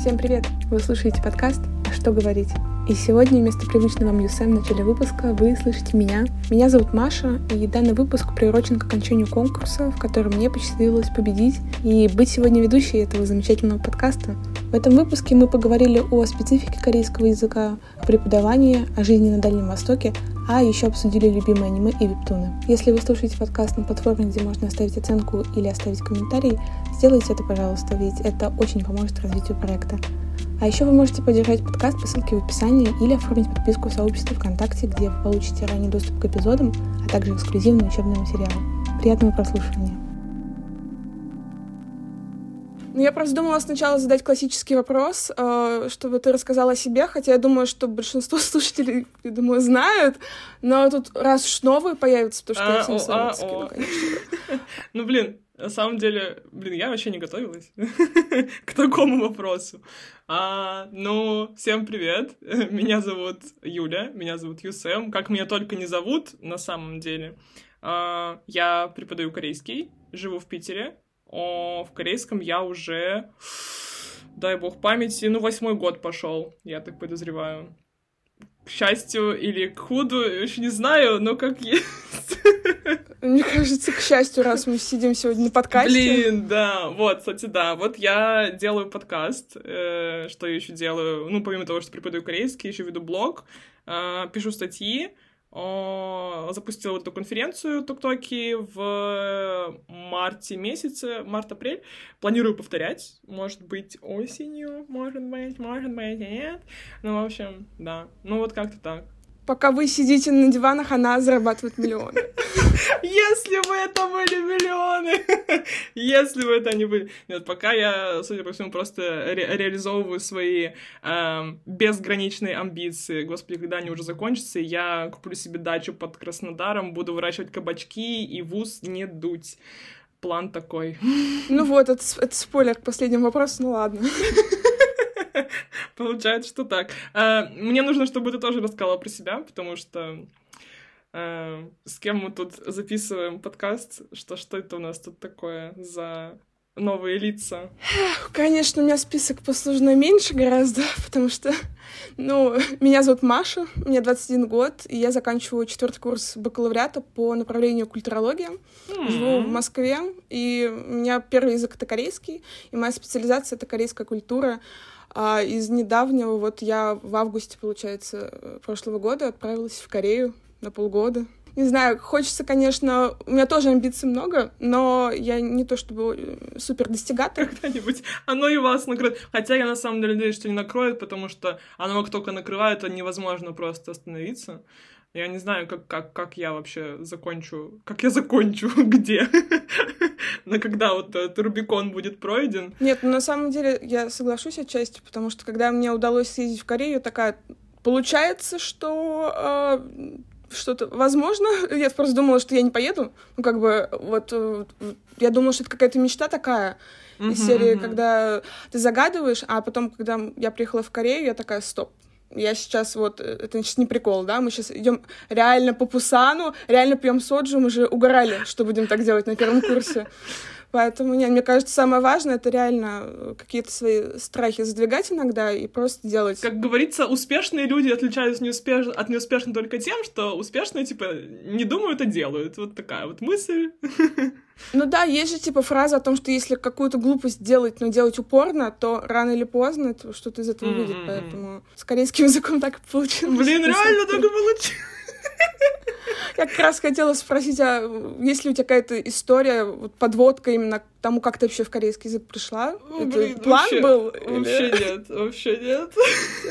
Всем привет! Вы слушаете подкаст «А что говорить?». И сегодня вместо привычного вам Юсем в начале выпуска вы слышите меня. Меня зовут Маша, и данный выпуск приурочен к окончанию конкурса, в котором мне посчастливилось победить и быть сегодня ведущей этого замечательного подкаста. В этом выпуске мы поговорили о специфике корейского языка, о преподавании, о жизни на Дальнем Востоке, а еще обсудили любимые аниме и вебтуны. Если вы слушаете подкаст на платформе, где можно оставить оценку или оставить комментарий, сделайте это, пожалуйста, ведь это очень поможет развитию проекта. А еще вы можете поддержать подкаст по ссылке в описании или оформить подписку в сообществе ВКонтакте, где вы получите ранний доступ к эпизодам, а также эксклюзивные учебные материалы. Приятного прослушивания! Ну, я просто думала сначала задать классический вопрос, э, чтобы ты рассказала о себе, хотя я думаю, что большинство слушателей, я думаю, знают, но тут раз уж новые появятся, потому что а, я всем а, ну, конечно. Ну, блин, на самом деле, блин, я вообще не готовилась к такому вопросу. А, ну, всем привет. Меня зовут Юля, меня зовут Юсем. Как меня только не зовут, на самом деле. А, я преподаю корейский, живу в Питере. О, в корейском я уже, дай бог памяти, ну, восьмой год пошел, я так подозреваю. К счастью или к худу, еще не знаю, но как есть. Мне кажется, к счастью, раз мы сидим сегодня на подкасте. Блин, да, вот, кстати, да. Вот я делаю подкаст, э, что я еще делаю, ну, помимо того, что преподаю корейский, еще веду блог, э, пишу статьи, запустила эту конференцию Тук-Токи в марте месяце, март-апрель. Планирую повторять, может быть, осенью, может быть, может быть, нет. Ну, в общем, да. Ну, вот как-то так пока вы сидите на диванах, она зарабатывает миллионы. Если бы это были миллионы! Если бы это не были... Нет, пока я, судя по всему, просто ре- реализовываю свои э, безграничные амбиции. Господи, когда они уже закончатся, я куплю себе дачу под Краснодаром, буду выращивать кабачки и вуз не дуть. План такой. Ну вот, это, это спойлер к последнему вопросу, ну ладно. Получается, что так. А, мне нужно, чтобы ты тоже рассказала про себя, потому что а, с кем мы тут записываем подкаст, что, что это у нас тут такое за новые лица? Конечно, у меня список послужной меньше гораздо, потому что, ну, меня зовут Маша, мне 21 год, и я заканчиваю четвертый курс бакалавриата по направлению культурология. Mm-hmm. Живу в Москве, и у меня первый язык — это корейский, и моя специализация — это корейская культура. А из недавнего, вот я в августе, получается, прошлого года отправилась в Корею на полгода. Не знаю, хочется, конечно, у меня тоже амбиций много, но я не то чтобы э, супер достигатор. Когда-нибудь оно и вас накроет. Хотя я на самом деле надеюсь, что не накроет, потому что оно как только накрывает, то невозможно просто остановиться. Я не знаю, как, как, как я вообще закончу, как я закончу, где, на когда вот этот Рубикон будет пройден. Нет, ну на самом деле я соглашусь отчасти, потому что когда мне удалось съездить в Корею, такая, получается, что э, что-то, возможно, я просто думала, что я не поеду, ну как бы вот, э, я думала, что это какая-то мечта такая, из серии, когда ты загадываешь, а потом, когда я приехала в Корею, я такая, стоп, я сейчас вот, э, это сейчас не прикол, да, мы сейчас идем реально по Пусану, реально пьем соджу, мы же угорали, что будем так делать на первом курсе. Поэтому, нет, мне кажется, самое важное — это реально э, какие-то свои страхи задвигать иногда и просто делать. Как говорится, успешные люди отличаются неуспеш... от неуспешных только тем, что успешные, типа, не думают, а делают. Вот такая вот мысль. Ну да, есть же типа фраза о том, что если какую-то глупость делать, но делать упорно, то рано или поздно что-то из этого mm-hmm. выйдет. Поэтому с корейским языком так и получилось. Блин, реально так и получилось. Я как раз хотела спросить, а есть ли у тебя какая-то история, вот подводка именно тому, как ты вообще в корейский язык пришла? Ну, Это блин, план вообще, был? Вообще или... нет, вообще нет.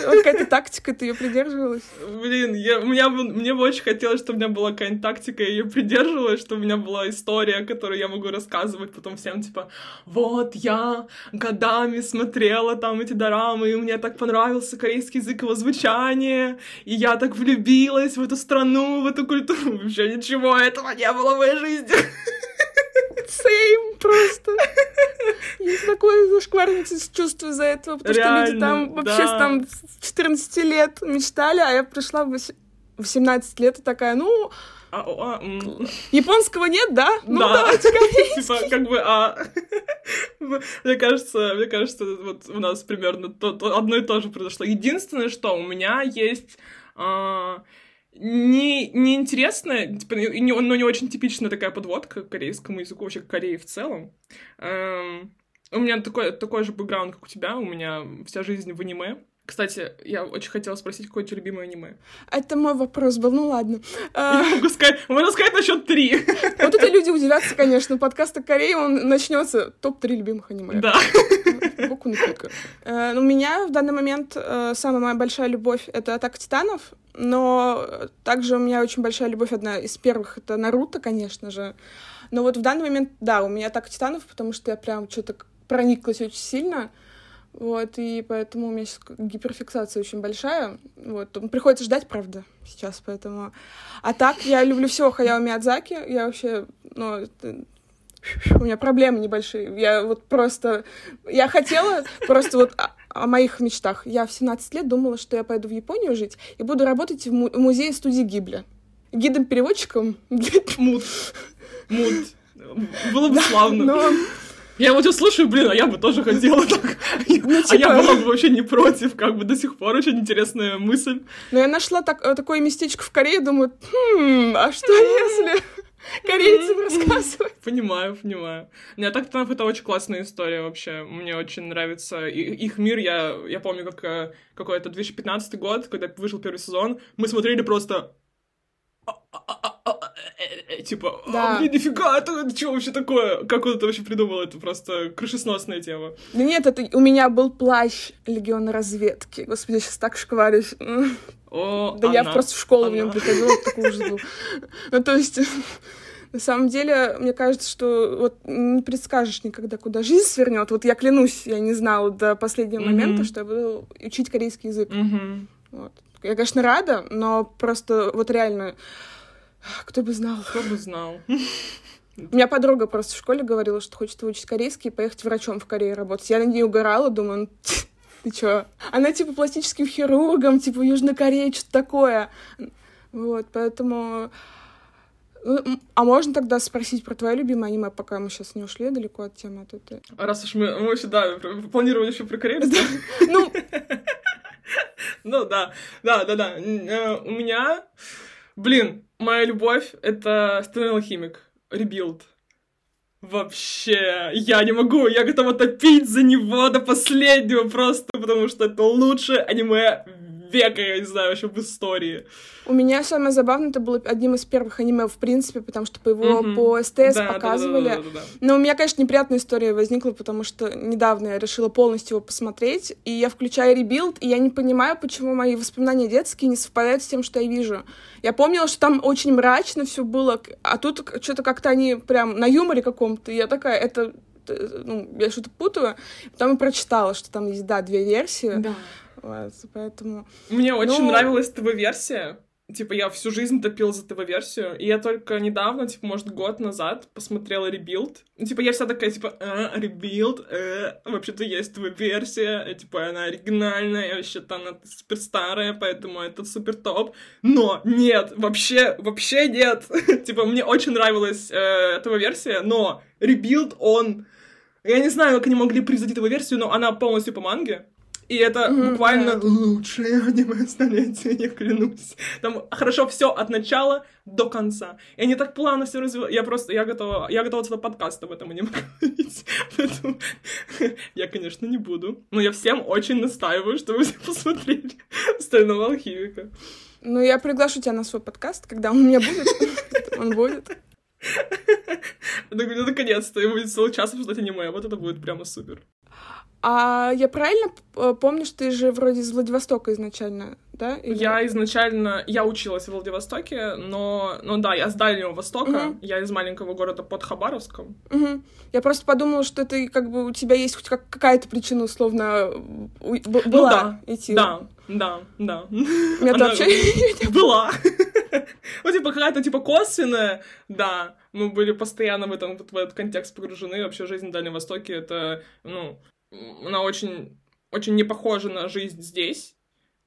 Вот какая-то тактика, ты ее придерживалась? Блин, я, у меня, мне бы очень хотелось, чтобы у меня была какая-нибудь тактика, я ее придерживалась, чтобы у меня была история, которую я могу рассказывать потом всем, типа, вот, я годами смотрела там эти дорамы, и мне так понравился корейский язык, его звучание, и я так влюбилась в эту страну, в эту культуру. Вообще ничего этого не было в моей жизни. Same просто. Есть такое зашкварное чувство из-за этого, потому Реально, что люди там вообще да. там с 14 лет мечтали, а я пришла в 18 лет и такая, ну, а, а, Японского нет, да? Ну, да. давайте Типа, как бы, а... Мне кажется, мне кажется, вот у нас примерно то, то, одно и то же произошло. Единственное, что у меня есть а, не, не интересная, типа, не, но не очень типичная такая подводка к корейскому языку, вообще к Корее в целом. Эм, у меня такой, такой же бэкграунд, как у тебя, у меня вся жизнь в аниме. Кстати, я очень хотела спросить, какое у тебя любимое аниме? Это мой вопрос был, ну ладно. Я могу сказать, могу сказать на счет три. Вот это люди удивятся, конечно. Подкаст о Корее, он начнется топ-3 любимых аниме. Да. Боку на У меня в данный момент э, самая моя большая любовь — это «Атака титанов», но также у меня очень большая любовь, одна из первых, это Наруто, конечно же. Но вот в данный момент, да, у меня «Атака титанов», потому что я прям что-то прониклась очень сильно — вот, и поэтому у меня сейчас гиперфиксация очень большая. Вот, приходится ждать, правда, сейчас, поэтому... А так, я люблю все Хаяо Миядзаки. Я вообще, ну, это... у меня проблемы небольшие. Я вот просто... Я хотела просто вот о, моих мечтах. Я в 17 лет думала, что я пойду в Японию жить и буду работать в, му- музее студии Гибли. Гидом-переводчиком. Мут. Мут. Было бы да, славно. Но я вот слушаю, блин, а я бы тоже хотела так. Ну, типа... А я типа- была бы вообще не против, как бы до сих пор очень интересная мысль. Но я нашла так, э, такое местечко в Корее, думаю, хм, а что если корейцам рассказывать? Понимаю, понимаю. Не, так там это очень классная история вообще. Мне очень нравится их мир. Я, я помню, как э, какой-то 2015 год, когда вышел первый сезон, мы смотрели просто типа, да. а, блин, нифига, это, что вообще такое? Как он это вообще придумал? Это просто крышесносная тема. Да нет, это у меня был плащ Легиона разведки. Господи, я сейчас так шкварюсь. О, да она, я просто в школу она. в нем приходила, ужас был. Ну, то есть... На самом деле, мне кажется, что вот не предскажешь никогда, куда жизнь свернет. Вот я клянусь, я не знала до последнего mm-hmm. момента, что я буду учить корейский язык. Mm-hmm. Вот. Я, конечно, рада, но просто вот реально кто бы знал. Кто бы знал. У меня подруга просто в школе говорила, что хочет выучить корейский и поехать врачом в Корее работать. Я на ней угорала, думаю, «Ну, ты чё? Она типа пластическим хирургом, типа Южной Кореи, что-то такое. Вот, поэтому... Ну, а можно тогда спросить про твое любимое аниме, пока мы сейчас не ушли далеко от темы? А ты... Раз уж мы, мы сюда планировали еще про Корею. Ну... Ну да, да, да, да. Э, у меня Блин, моя любовь — это Стальной Алхимик. Rebuild. Вообще, я не могу, я готова топить за него до последнего просто, потому что это лучшее аниме века, я не знаю, вообще в истории. У меня самое забавное, это было одним из первых аниме, в принципе, потому что по его mm-hmm. по СТС да, показывали. Да, да, да, да, да. Но у меня, конечно, неприятная история возникла, потому что недавно я решила полностью его посмотреть, и я включаю rebuild, и я не понимаю, почему мои воспоминания детские не совпадают с тем, что я вижу. Я помнила, что там очень мрачно все было, а тут что-то как-то они прям на юморе каком-то, и я такая, это ну, я что-то путаю. Потом я прочитала, что там есть, да, две версии. Да. Поэтому... Мне очень ну... нравилась ТВ-версия. Типа, я всю жизнь топил за ТВ-версию, и я только недавно, типа, может, год назад посмотрела rebuild. Типа, я вся такая, типа, а, rebuild, э, вообще-то есть ТВ-версия, типа, она оригинальная, вообще-то она супер старая, поэтому это супер топ. Но нет, вообще, вообще нет. типа, мне очень нравилась э, ТВ-версия, но rebuild, он... Я не знаю, как они могли превзойти ТВ-версию, но она полностью по манге. И это mm-hmm, буквально да. лучшее аниме столетия, я клянусь. Там хорошо все от начала до конца. И они так плавно все развивают. Я просто, я готова, я готова целый подкаст об этом аниме говорить. Поэтому я, конечно, не буду. Но я всем очень настаиваю, чтобы все посмотрели «Стального алхимика». Ну, я приглашу тебя на свой подкаст, когда он у меня будет. Он будет. Наконец-то, я будет целый час обсуждать аниме, вот это будет прямо супер. А я правильно помню, что ты же вроде из Владивостока изначально, да? Или... Я изначально, я училась в Владивостоке, но, ну да, я с Дальнего Востока, угу. я из маленького города под Хабаровском. Угу. Я просто подумала, что ты как бы у тебя есть хоть какая-то причина условно была ну, да, идти. Да, да, да. Нет, Она вообще была. Ну, типа, какая-то, типа, косвенная, да. Мы были постоянно в, этом, в этот контекст погружены. Вообще, жизнь на Дальнем Востоке — это, ну, она очень, очень не похожа на жизнь здесь.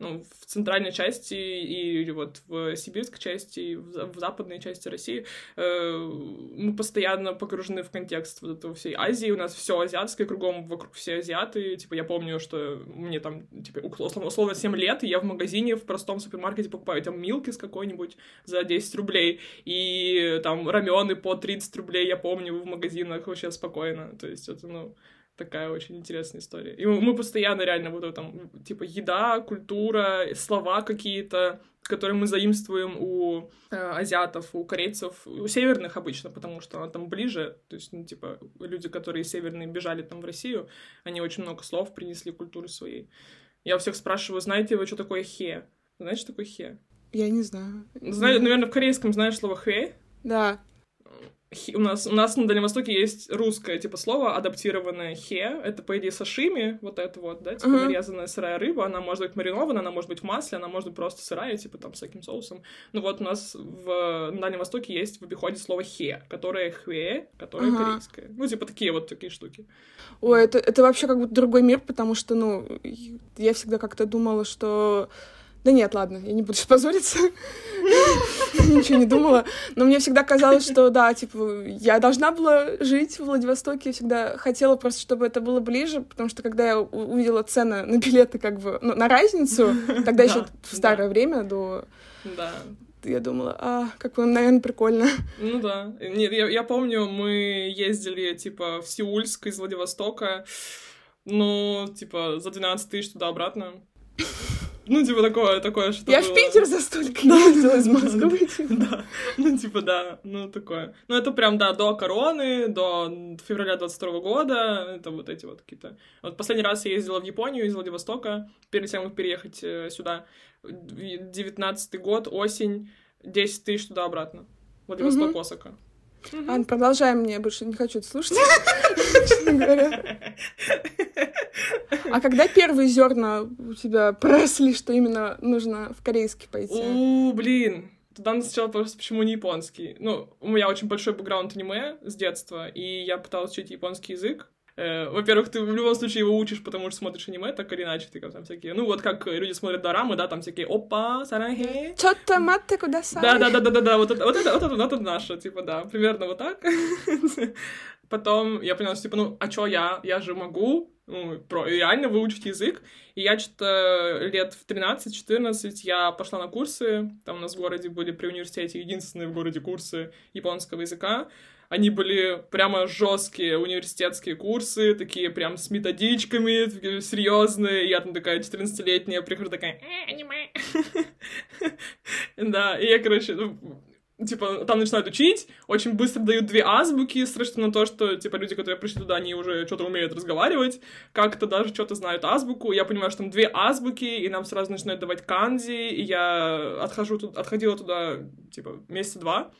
ну, в центральной части и вот в сибирской части, и в западной части России э, мы постоянно погружены в контекст вот этого всей Азии. У нас все азиатское, кругом вокруг все азиаты. Типа, я помню, что мне там, типа, условно, условно 7 лет, и я в магазине в простом супермаркете покупаю там милки с какой-нибудь за 10 рублей, и там рамены по 30 рублей, я помню, в магазинах вообще спокойно. То есть это, ну, такая очень интересная история. И мы постоянно реально вот там, типа, еда, культура, слова какие-то, которые мы заимствуем у э, азиатов, у корейцев, у северных обычно, потому что она там ближе, то есть, ну, типа, люди, которые северные бежали там в Россию, они очень много слов принесли культуры своей. Я у всех спрашиваю, знаете вы, что такое хе? Знаете, что такое хе? Я не знаю. Знаю, наверное, в корейском знаешь слово хэ? Да у нас, у нас на Дальнем Востоке есть русское, типа, слово, адаптированное хе. Это, по идее, сашими, вот это вот, да, типа, uh-huh. нарезанная сырая рыба. Она может быть маринована, она может быть в масле, она может быть просто сырая, типа, там, с таким соусом. Ну вот у нас в, на Дальнем Востоке есть в обиходе слово хе, которое хве, которое uh-huh. корейское. Ну, типа, такие вот такие штуки. Ой, это, это вообще как будто другой мир, потому что, ну, я всегда как-то думала, что да нет, ладно, я не буду позориться. Ничего не думала. Но мне всегда казалось, что да, типа, я должна была жить в Владивостоке. Я всегда хотела просто, чтобы это было ближе, потому что когда я увидела цены на билеты, как бы, ну, на разницу, тогда еще в старое время, до... Да я думала, а, как вам, наверное, прикольно. Ну да. Нет, я, я помню, мы ездили, типа, в Сеульск из Владивостока, ну, типа, за 12 тысяч туда-обратно. Ну, типа, такое, такое, что Я было... в Питер за столько ездила из Москвы. Типа. Да, ну, типа, да, ну, такое. Ну, это прям, да, до короны, до февраля 22 года, это вот эти вот какие-то... Вот последний раз я ездила в Японию из Владивостока, перед тем, как переехать э, сюда. 19 год, осень, 10 тысяч туда-обратно. Владивосток, Осака. Угу. Ань, продолжай, мне больше не хочу это слушать, честно говоря. А когда первые зерна у тебя проросли, что именно нужно в корейский пойти? У, блин, Туда сначала просто почему не японский. Ну, у меня очень большой бэкграунд аниме с детства, и я пыталась учить японский язык. Э, во-первых, ты в любом случае его учишь, потому что смотришь аниме, так или иначе, ты там всякие... Ну, вот как люди смотрят дорамы, да, там всякие «Опа, сарахе». Чё-то матте кудасай. Да-да-да-да-да, вот это, вот это, вот это, вот это наше, типа, да, примерно вот так. Потом я поняла, что, типа, ну, а чё я? Я же могу, ну, про, реально выучить язык. И я что-то лет в 13-14 я пошла на курсы. Там у нас в городе были при университете единственные в городе курсы японского языка. Они были прямо жесткие университетские курсы, такие прям с методичками, такие серьезные. Я там такая 14-летняя, прихожу такая, э, аниме. Да, и я, короче, ну, типа, там начинают учить, очень быстро дают две азбуки, с на то, что, типа, люди, которые пришли туда, они уже что-то умеют разговаривать, как-то даже что-то знают азбуку. Я понимаю, что там две азбуки, и нам сразу начинают давать канзи, и я отхожу, отходила туда, типа, месяца два.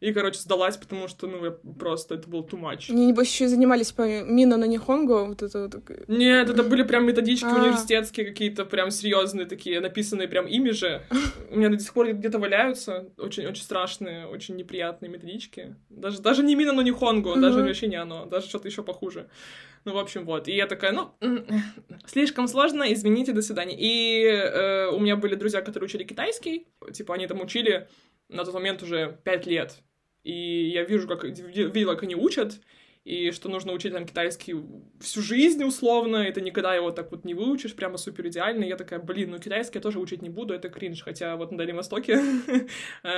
И, короче, сдалась, потому что, ну, я просто, это был too much. Они, небось, еще и занимались по Мина на Нихонго, вот это вот. Нет, это были прям методички а. университетские какие-то, прям серьезные такие, написанные прям ими же. У меня до сих пор где-то валяются очень-очень страшные, очень неприятные методички. Даже, даже не Мина на Нихонго, даже вообще не оно, даже что-то еще похуже. Ну, в общем, вот. И я такая, ну, слишком сложно, извините, до свидания. И э, у меня были друзья, которые учили китайский, типа, они там учили на тот момент уже пять лет. И я вижу, как видела, как они учат, и что нужно учить там китайский всю жизнь условно, ты никогда его так вот не выучишь прямо супер идеально. Я такая, блин, ну китайский я тоже учить не буду, это кринж, хотя вот на Дальнем Востоке э,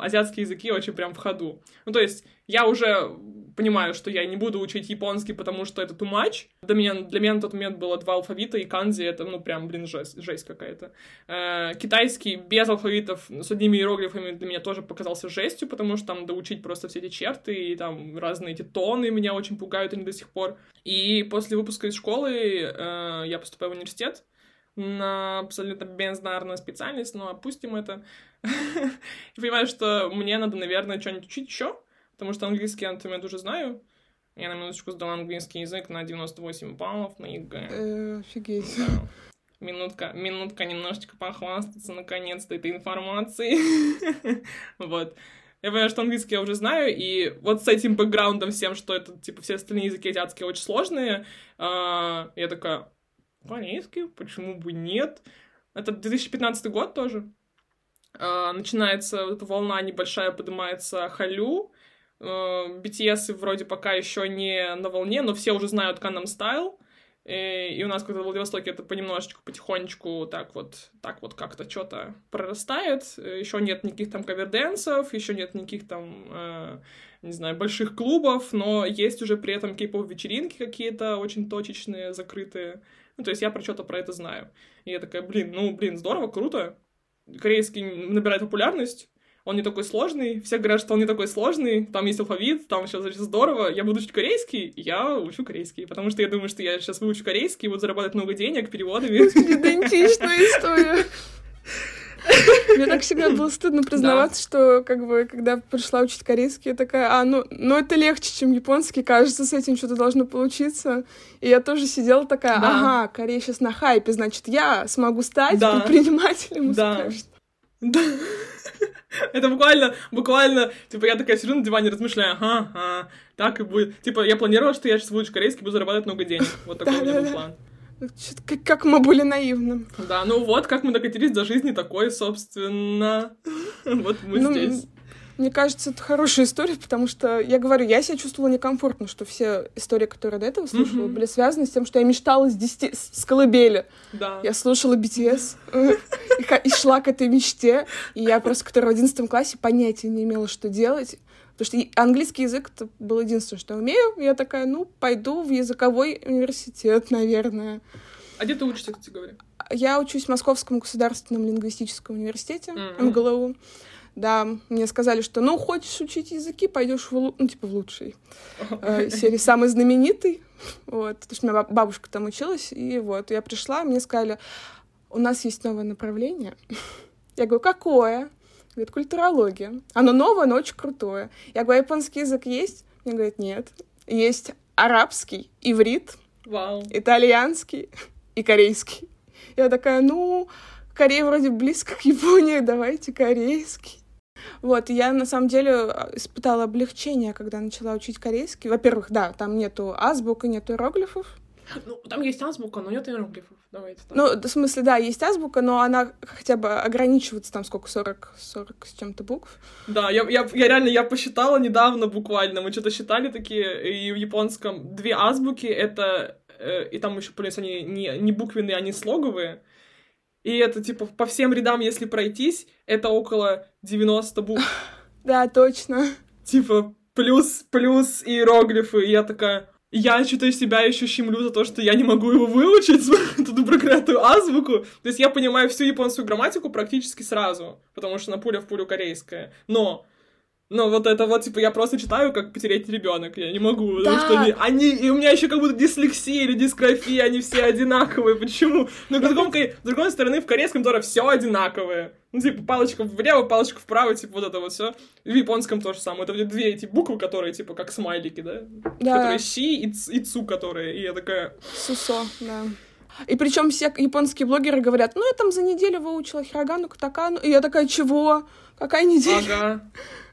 азиатские языки очень прям в ходу. Ну то есть я уже понимаю, что я не буду учить японский, потому что это too much. Для меня, для меня на тот момент было два алфавита, и канзи — это, ну, прям, блин, жесть, жесть какая-то. Э, китайский без алфавитов с одними иероглифами для меня тоже показался жестью, потому что там надо учить просто все эти черты, и там разные эти тоны меня очень пугают они до сих пор. И после выпуска из школы э, я поступаю в университет, на абсолютно бездарную специальность, но опустим это. Понимаю, что мне надо, наверное, что-нибудь учить еще, потому что английский я на момент уже знаю. Я на минуточку сдал английский язык на 98 баллов на ЕГЭ. Э, офигеть. Да. Минутка, минутка немножечко похвастаться наконец-то этой информацией. вот. Я понимаю, что английский я уже знаю, и вот с этим бэкграундом всем, что это, типа, все остальные языки азиатские очень сложные, э, я такая, корейский, почему бы нет? Это 2015 год тоже. А, начинается эта волна небольшая, поднимается Халю. BTS вроде пока еще не на волне, но все уже знают Gangnam Style. И, и у нас, когда в Владивостоке, это понемножечку, потихонечку так вот, так вот как-то что-то прорастает. Еще нет никаких там каверденсов, еще нет никаких там, э, не знаю, больших клубов, но есть уже при этом кей-поп вечеринки какие-то очень точечные, закрытые. Ну, то есть я про что-то про это знаю. И я такая, блин, ну, блин, здорово, круто. Корейский набирает популярность, он не такой сложный, все говорят, что он не такой сложный, там есть алфавит, там все значит, здорово, я буду учить корейский, я учу корейский, потому что я думаю, что я сейчас выучу корейский, буду зарабатывать много денег переводами. Идентичная история. Мне так всегда было стыдно признаваться, да. что, как бы, когда пришла учить корейский, я такая, а, ну, ну это легче, чем японский, кажется, с этим что-то должно получиться. И я тоже сидела такая, да. ага, Корея сейчас на хайпе, значит, я смогу стать да. предпринимателем. Да. Да. Это буквально, буквально, типа, я такая сижу на диване, размышляю, ага, ага, так и будет. Типа, я планировала, что я сейчас выучу корейский, буду зарабатывать много денег. Вот такой у меня был план. Как, мы были наивны. Да, ну вот, как мы докатились до жизни такой, собственно. Вот мы ну, здесь. Мне кажется, это хорошая история, потому что, я говорю, я себя чувствовала некомфортно, что все истории, которые до этого слушала, mm-hmm. были связаны с тем, что я мечтала с, 10, с колыбели. Да. Я слушала BTS и, шла к этой мечте, и я просто, которая в одиннадцатом классе, понятия не имела, что делать. Потому что английский язык это было единственное, что я умею. Я такая, ну, пойду в языковой университет, наверное. А где ты учишься, кстати говоря? Я учусь в Московском государственном лингвистическом университете, mm-hmm. МГЛУ. Да, мне сказали, что, ну, хочешь учить языки, пойдешь в, ну, типа, в лучший э, серии, самый знаменитый. Вот, потому что у меня бабушка там училась, и вот, я пришла, мне сказали, у нас есть новое направление. Я говорю, какое? Говорит, культурология. Оно новое, но очень крутое. Я говорю, японский язык есть? Мне говорят, нет. Есть арабский, иврит, Вау. итальянский и корейский. Я такая, ну, Корея вроде близко к Японии, давайте корейский. Вот, я на самом деле испытала облегчение, когда начала учить корейский. Во-первых, да, там нету азбука, нету иероглифов. Ну, там есть азбука, но нет иероглифов. Давайте так. Ну, в смысле, да, есть азбука, но она хотя бы ограничивается там сколько, 40, 40 с чем-то букв. Да, я, я, я реально, я посчитала недавно буквально, мы что-то считали такие, и в японском две азбуки, это, э, и там еще, плюс они не, не буквенные, они слоговые, и это, типа, по всем рядам, если пройтись, это около 90 букв. Да, точно. Типа, плюс, плюс иероглифы, и я такая я что-то себя еще щемлю за то, что я не могу его выучить, эту проклятую азбуку. То есть я понимаю всю японскую грамматику практически сразу, потому что на пуля в пулю корейская. Но но вот это вот, типа, я просто читаю, как потерять ребенок. Я не могу, да. потому что они, они... И у меня еще как будто дислексия или дисграфия, они все одинаковые. Почему? Но с другой, с другой стороны, в корейском тоже все одинаковое. Ну, типа, палочка влево, палочка вправо, типа, вот это вот все. В японском тоже самое. Это две эти буквы, которые, типа, как смайлики, да? да. Которые щи и, ц, и цу, которые. И я такая... Сусо, да. И причем все японские блогеры говорят, ну, я там за неделю выучила хирогану, катакану. И я такая, чего? Какая неделя? Ага.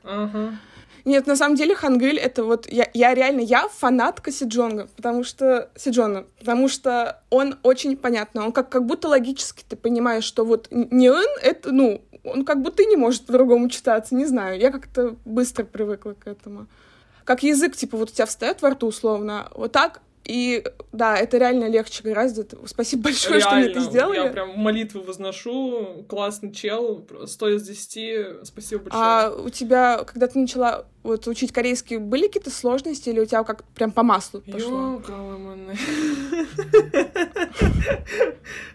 Ага. Нет, на самом деле Хангыль это вот я, я реально я фанатка Сиджонга, потому что Сиджона, потому что он очень понятно, он как как будто логически ты понимаешь, что вот не он это ну он как будто не может по-другому читаться, не знаю, я как-то быстро привыкла к этому. Как язык, типа, вот у тебя встает во рту условно, вот так и да, это реально легче гораздо. Спасибо большое, реально, что мне это сделали. Я прям молитву возношу. Классный чел, стоя с 10. Спасибо большое. А у тебя, когда ты начала вот учить корейский, были какие-то сложности или у тебя как прям по маслу пошло?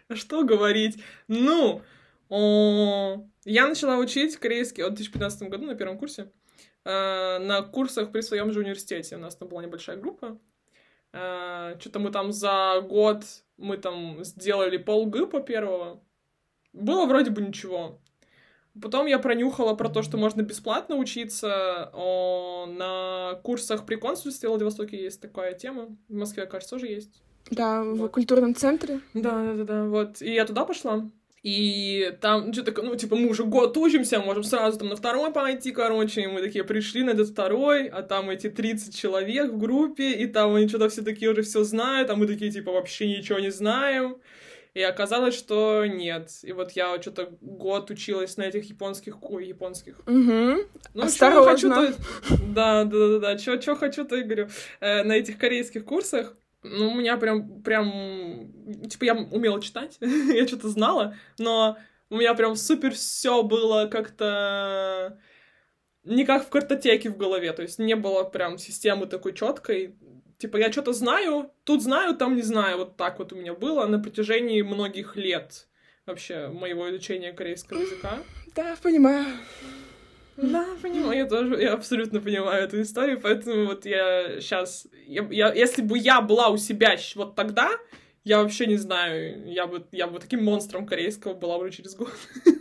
А что говорить? Ну, я начала учить корейский в 2015 году на первом курсе. Э, на курсах при своем же университете. У нас там была небольшая группа. Э, Что-то мы там за год, мы там сделали полгы по первого. Было вроде бы ничего. Потом я пронюхала про то, что можно бесплатно учиться о, на курсах при консульстве в Владивостоке есть такая тема. В Москве, кажется, тоже есть. Да, вот. в культурном центре. Да, да, да, да, вот. И я туда пошла. И там, ну, что-то, ну, типа, мы уже год учимся, можем сразу там на второй пойти, короче, и мы такие пришли на этот второй, а там эти 30 человек в группе, и там они что-то все такие уже все знают, а мы такие, типа, вообще ничего не знаем. И оказалось, что нет. И вот я что-то год училась на этих японских... Ой, японских. Угу. Ну. Чё хочу, то... Да, да, да, да. Чё хочу, то и говорю. Э, на этих корейских курсах ну, у меня прям, прям, типа, я умела читать, я что-то знала, но у меня прям супер все было как-то не как в картотеке в голове, то есть не было прям системы такой четкой. Типа, я что-то знаю, тут знаю, там не знаю. Вот так вот у меня было на протяжении многих лет вообще моего изучения корейского языка. Да, понимаю. Да, понимаю, я тоже, я абсолютно понимаю эту историю, поэтому вот я сейчас, я, я, если бы я была у себя вот тогда, я вообще не знаю, я бы, я бы таким монстром корейского была уже через год.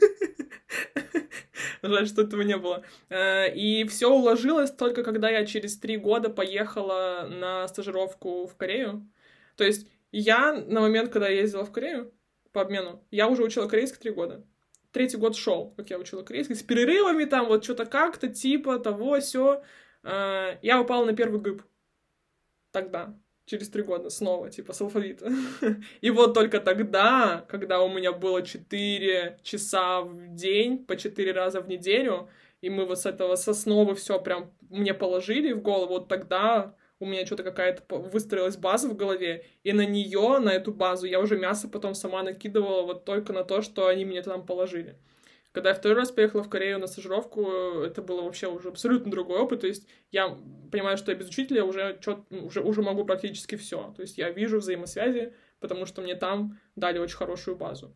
Жаль, что этого не было. Э, и все уложилось только когда я через три года поехала на стажировку в Корею. То есть я на момент, когда я ездила в Корею по обмену, я уже учила корейский три года. Третий год шел, как я учила корейский, с перерывами там, вот что-то как-то, типа того, все. Э, я упала на первый гыб. Тогда через три года снова, типа, с алфавита. И вот только тогда, когда у меня было 4 часа в день, по 4 раза в неделю, и мы вот с этого с основы все прям мне положили в голову, вот тогда у меня что-то какая-то выстроилась база в голове, и на нее, на эту базу, я уже мясо потом сама накидывала вот только на то, что они мне там положили. Когда я второй раз поехала в Корею на стажировку, это было вообще уже абсолютно другой опыт. То есть я понимаю, что я без учителя уже, чё, уже, уже могу практически все. То есть я вижу взаимосвязи, потому что мне там дали очень хорошую базу.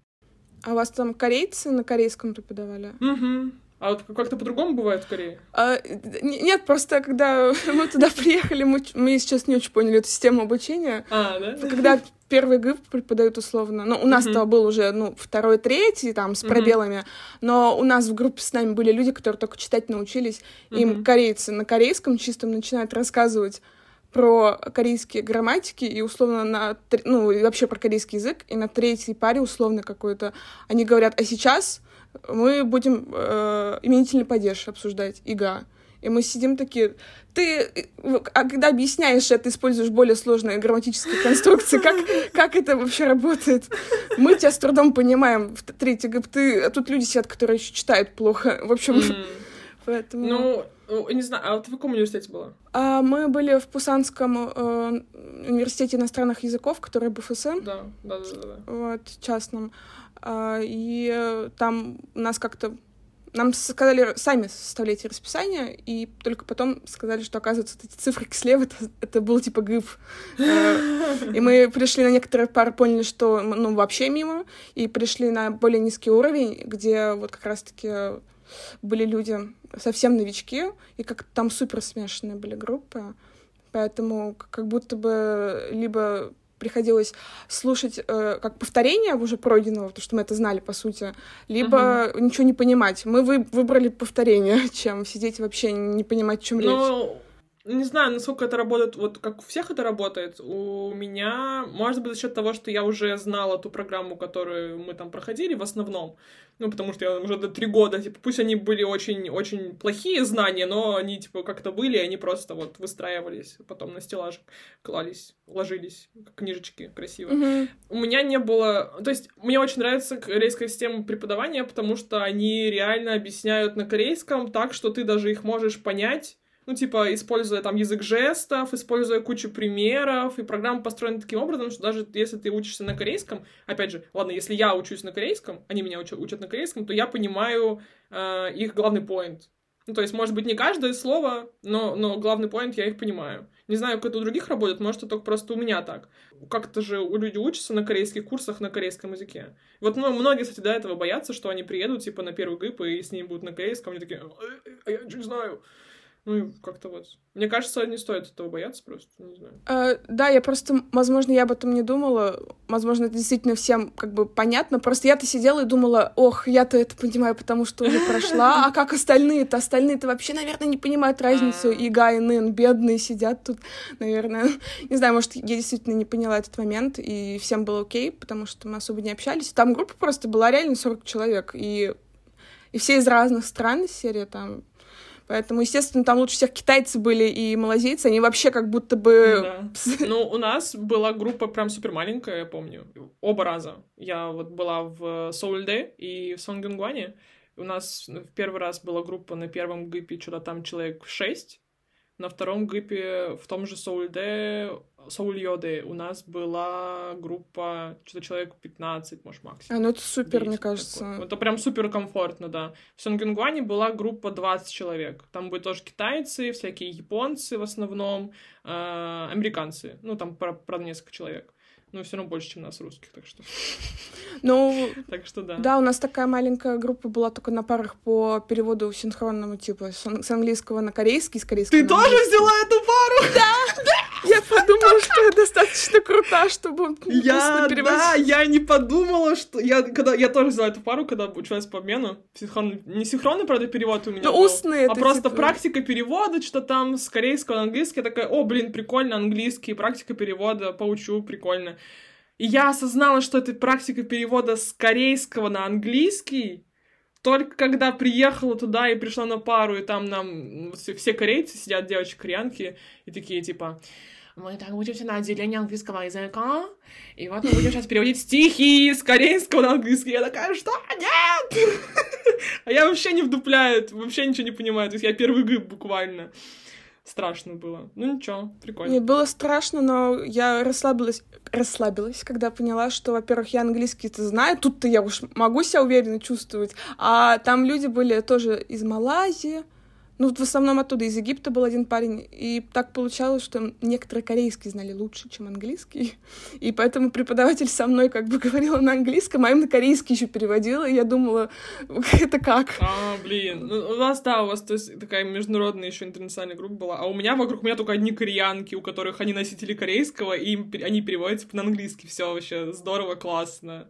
А у вас там корейцы на корейском преподавали? Угу. А вот как-то по-другому бывает в Корее? А, нет, просто когда мы туда приехали, мы, мы сейчас не очень поняли эту систему обучения. А, да? Когда первый ГИП преподают условно. Ну, у нас-то uh-huh. был уже, ну, второй, третий, там, с пробелами, но у нас в группе с нами были люди, которые только читать научились. Uh-huh. Им корейцы на корейском чистом начинают рассказывать про корейские грамматики и условно на, ну, и вообще про корейский язык, и на третьей паре условно какой-то они говорят, а сейчас мы будем э, именительный падеж обсуждать, ИГА. И мы сидим такие, ты, а когда объясняешь это, используешь более сложные грамматические конструкции, как, как это вообще работает? Мы тебя с трудом понимаем. В ГЭП, ты, а тут люди сидят, которые еще читают плохо. В общем, mm. поэтому... Ну, не знаю, а вот в каком университете была? А, мы были в Пусанском э, университете иностранных языков, который БФС. Да, да, да, да. Вот, частном. А, и там у нас как-то нам сказали сами составляйте расписание, и только потом сказали, что, оказывается, эти цифры слева это, это был типа гиф. Э, и мы пришли на некоторые пары, поняли, что ну вообще мимо, и пришли на более низкий уровень, где вот как раз-таки были люди совсем новички, и как там супер смешанные были группы. Поэтому как будто бы либо приходилось слушать э, как повторение уже пройденного, потому что мы это знали, по сути, либо uh-huh. ничего не понимать. Мы вы, выбрали повторение, чем сидеть вообще не понимать, о чем ну, речь. Не знаю, насколько это работает, вот как у всех это работает. У меня, может быть, за счет того, что я уже знала ту программу, которую мы там проходили в основном. Ну, потому что я уже до три года, типа, пусть они были очень-очень плохие знания, но они, типа, как-то были, и они просто вот выстраивались, потом на стеллаж клались, ложились, как книжечки красиво. Mm-hmm. У меня не было... То есть, мне очень нравится корейская система преподавания, потому что они реально объясняют на корейском так, что ты даже их можешь понять, ну, типа, используя там язык жестов, используя кучу примеров, и программа построена таким образом, что даже если ты учишься на корейском, опять же, ладно, если я учусь на корейском, они меня учат, учат на корейском, то я понимаю э, их главный поинт. Ну, то есть, может быть, не каждое слово, но, но главный поинт я их понимаю. Не знаю, как это у других работает, может, это только просто у меня так. Как-то же у людей учатся на корейских курсах на корейском языке. Вот ну, многие, кстати, до этого боятся, что они приедут, типа, на первый ГИП, и с ними будут на корейском, они такие, а я ничего не знаю. Ну как-то вот. Мне кажется, не стоит этого бояться просто, не знаю. А, да, я просто, возможно, я об этом не думала. Возможно, это действительно всем как бы понятно. Просто я-то сидела и думала, ох, я-то это понимаю, потому что уже прошла. А как остальные-то? Остальные-то вообще, наверное, не понимают разницу. И Гай, и Нэн, бедные сидят тут, наверное. Не знаю, может, я действительно не поняла этот момент, и всем было окей, потому что мы особо не общались. Там группа просто была реально 40 человек, и, и все из разных стран, серия там Поэтому, естественно, там лучше всех китайцы были и малазийцы, они вообще как будто бы... Да. Ну, у нас была группа прям супер маленькая, я помню, оба раза. Я вот была в Соульде и в Сонгюнгване. У нас в первый раз была группа на первом гипе, что-то там человек шесть, на втором гипе в том же Соульде, Соульёде у нас была группа, что-то человек 15, может, максимум. А, ну это супер, мне кажется. Такое. Это прям супер комфортно, да. В Сонгюнгване была группа 20 человек. Там были тоже китайцы, всякие японцы в основном, э, американцы. Ну, там, правда, несколько человек но все равно больше, чем нас русских, так что... Ну, так что да. Да, у нас такая маленькая группа была только на парах по переводу синхронному, типа, с английского на корейский, с корейского Ты тоже взяла эту пару? Да. Я подумала, что я достаточно крута, чтобы я, да, я не подумала, что... Я, когда, я тоже взяла эту пару, когда училась по обмену. Синхрон... Не синхронный, правда, перевод у меня Но был, устный а просто типа... практика перевода, что там с корейского на английский. Я такая, о, блин, прикольно, английский, практика перевода, поучу, прикольно. И я осознала, что это практика перевода с корейского на английский, только когда приехала туда и пришла на пару, и там нам все корейцы сидят, девочки-кореянки, и такие, типа, мы так учимся на отделении английского языка, и вот мы будем сейчас переводить стихи с корейского на английский. Я такая, что? Нет! А я вообще не вдупляю, вообще ничего не понимаю, то есть я первый гыб буквально страшно было. Ну ничего, прикольно. Нет, было страшно, но я расслабилась, расслабилась, когда поняла, что, во-первых, я английский-то знаю, тут-то я уж могу себя уверенно чувствовать, а там люди были тоже из Малайзии, ну, в основном оттуда, из Египта был один парень, и так получалось, что некоторые корейские знали лучше, чем английский, и поэтому преподаватель со мной как бы говорила на английском, а им на корейский еще переводила, и я думала, это как? А, блин, ну, у вас, да, у вас то есть, такая международная еще интернациональная группа была, а у меня вокруг меня только одни кореянки, у которых они носители корейского, и им, они переводят типа, на английский, все вообще здорово, классно.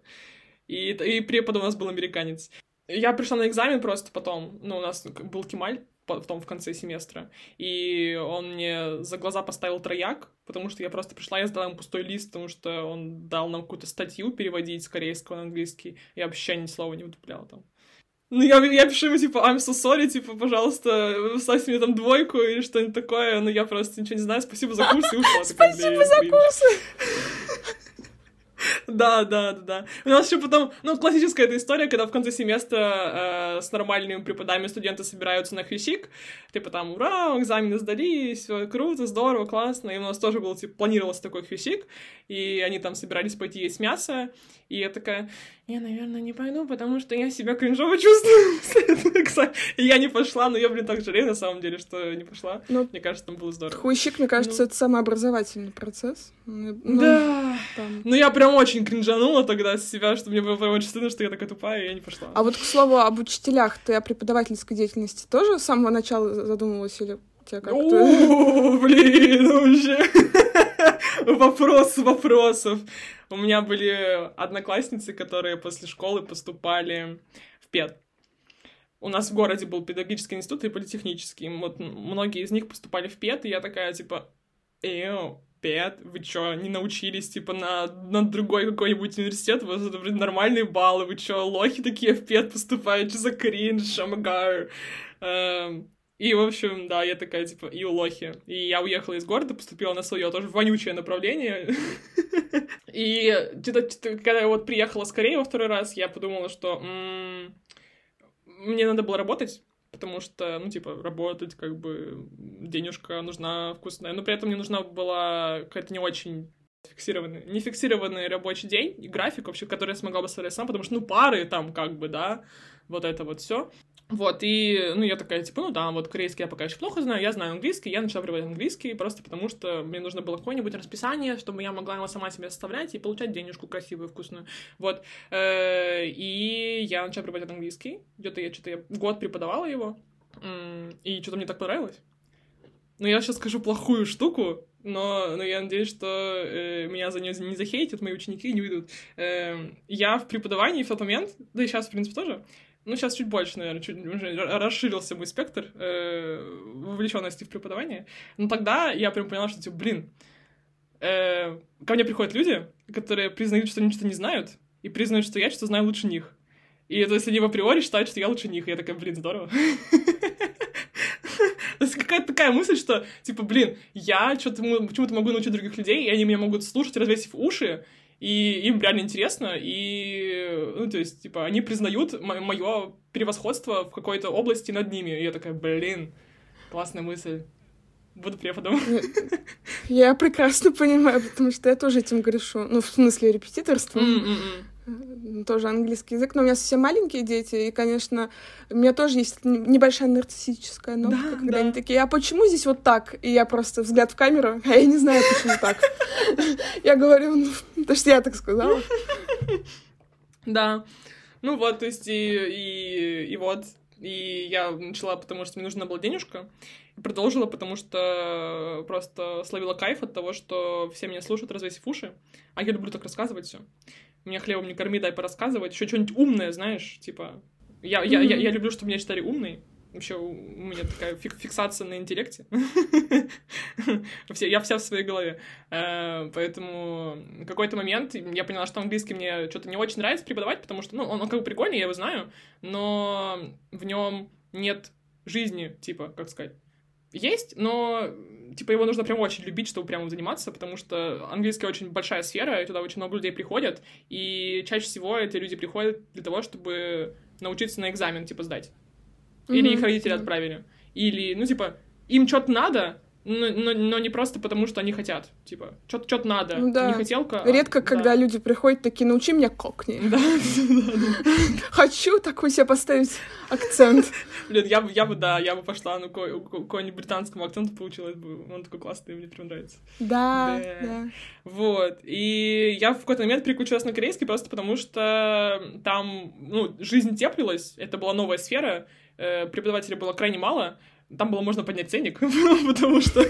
И, и препод у нас был американец. Я пришла на экзамен просто потом, ну, у нас был Кемаль, потом в конце семестра. И он мне за глаза поставил трояк, потому что я просто пришла, я сдала ему пустой лист, потому что он дал нам какую-то статью переводить с корейского на английский. Я вообще ни слова не вдупляла там. Ну, я, я пишу ему, типа, I'm so sorry, типа, пожалуйста, ставьте мне там двойку или что-нибудь такое, но я просто ничего не знаю, спасибо за курс и ушла. Спасибо за курсы! Да, да, да, да. У нас еще потом, ну, классическая эта история, когда в конце семестра э, с нормальными преподами студенты собираются на хвищик, типа там, ура, экзамены сдались, все круто, здорово, классно. И у нас тоже был, типа, планировался такой хвищик, и они там собирались пойти есть мясо, и я такая, я, наверное, не пойду, потому что я себя кринжово чувствую. И я не пошла, но я, блин, так жалею, на самом деле, что не пошла. Ну, мне кажется, там было здорово. Хуйщик, мне кажется, ну. это самообразовательный процесс. Ну, да. Там. Ну, я прям очень кринжанула тогда с себя, что мне было прям очень стыдно, что я такая тупая, и я не пошла. А вот, к слову, об учителях, ты о преподавательской деятельности тоже с самого начала задумывалась или тебя как-то... Блин, вообще. Вопрос вопросов. У меня были одноклассницы, которые после школы поступали в ПЕД. У нас в городе был педагогический институт и политехнический. Вот многие из них поступали в ПЕД, и я такая, типа, эу, ПЕД, вы чё, не научились, типа, на, на другой какой-нибудь университет, у вас это, блин, нормальные баллы, вы чё, лохи такие в ПЕД поступают, что за кринж, омагаю. Эм, и, в общем, да, я такая, типа, и лохи. И я уехала из города, поступила на свое тоже вонючее направление. И когда я вот приехала скорее во второй раз, я подумала, что мне надо было работать, потому что, ну, типа, работать, как бы, денежка нужна вкусная, но при этом мне нужна была какая-то не очень фиксированный, не фиксированный рабочий день и график вообще, который я смогла бы составлять сам, потому что, ну, пары там, как бы, да, вот это вот все. Вот, и, ну, я такая, типа, ну да, вот корейский я пока еще плохо знаю, я знаю английский, я начала преподавать английский, просто потому что мне нужно было какое-нибудь расписание, чтобы я могла его сама себе составлять и получать денежку красивую, вкусную, вот. Э, и я начала преподавать английский, где-то я что-то год преподавала его, и что-то мне так понравилось. Но я сейчас скажу плохую штуку, но, но я надеюсь, что э, меня за нее не захейтят, мои ученики не выйдут. Э, я в преподавании в тот момент, да и сейчас, в принципе, тоже, ну, сейчас чуть больше, наверное, чуть уже расширился мой спектр э, вовлеченности в преподавание. Но тогда я прям поняла, что, типа, блин, э, ко мне приходят люди, которые признают, что они что-то не знают, и признают, что я что-то знаю лучше них. И то есть они в априори считают, что я лучше них. И я такая, блин, здорово. какая-то такая мысль, что, типа, блин, я что-то почему-то могу научить других людей, и они меня могут слушать, развесив уши, и им реально интересно, и, ну, то есть, типа, они признают мое превосходство в какой-то области над ними, и я такая, блин, классная мысль. Буду преподом. Я прекрасно понимаю, потому что я тоже этим грешу. Ну, в смысле, репетиторством. Mm-mm тоже английский язык, но у меня совсем маленькие дети, и, конечно, у меня тоже есть небольшая нарциссическая нотка, да, когда да. они такие, а почему здесь вот так? И я просто взгляд в камеру, а я не знаю, почему так. Я говорю, ну, потому что я так сказала. Да. Ну вот, то есть и, и, и вот, и я начала, потому что мне нужна была денежка, и продолжила, потому что просто словила кайф от того, что все меня слушают, развесив уши, а я люблю так рассказывать все меня хлебом не корми, дай порассказывать, еще что-нибудь умное, знаешь, типа... Я, я, я, я люблю, чтобы меня считали умной. Вообще у меня такая фик фиксация на интеллекте. Я вся в своей голове. Э, поэтому в какой-то момент я поняла, что английский мне что-то не очень нравится преподавать, потому что, ну, он, он как бы прикольный, я его знаю, но в нем нет жизни, типа, как сказать, есть, но типа его нужно прям очень любить, чтобы прямо заниматься, потому что английский очень большая сфера, и туда очень много людей приходят, и чаще всего эти люди приходят для того, чтобы научиться на экзамен, типа, сдать. Или mm-hmm. их родители mm-hmm. отправили. Или, ну, типа, им что-то надо, но, но, но не просто потому, что они хотят. Типа, что-то что надо. Ну, да. Не хотелка. А Редко, а, когда да. люди приходят такие, научи меня кокни. Да, Хочу такой себе поставить акцент. Блин, я бы, я бы, да, я бы пошла, ну, какой-нибудь британскому акценту получилось бы. Он такой классный, мне прям нравится. Да, да. Вот. И я в какой-то момент переключилась на корейский просто потому, что там, ну, жизнь теплилась, это была новая сфера, э, преподавателей было крайне мало, там было можно поднять ценник, потому что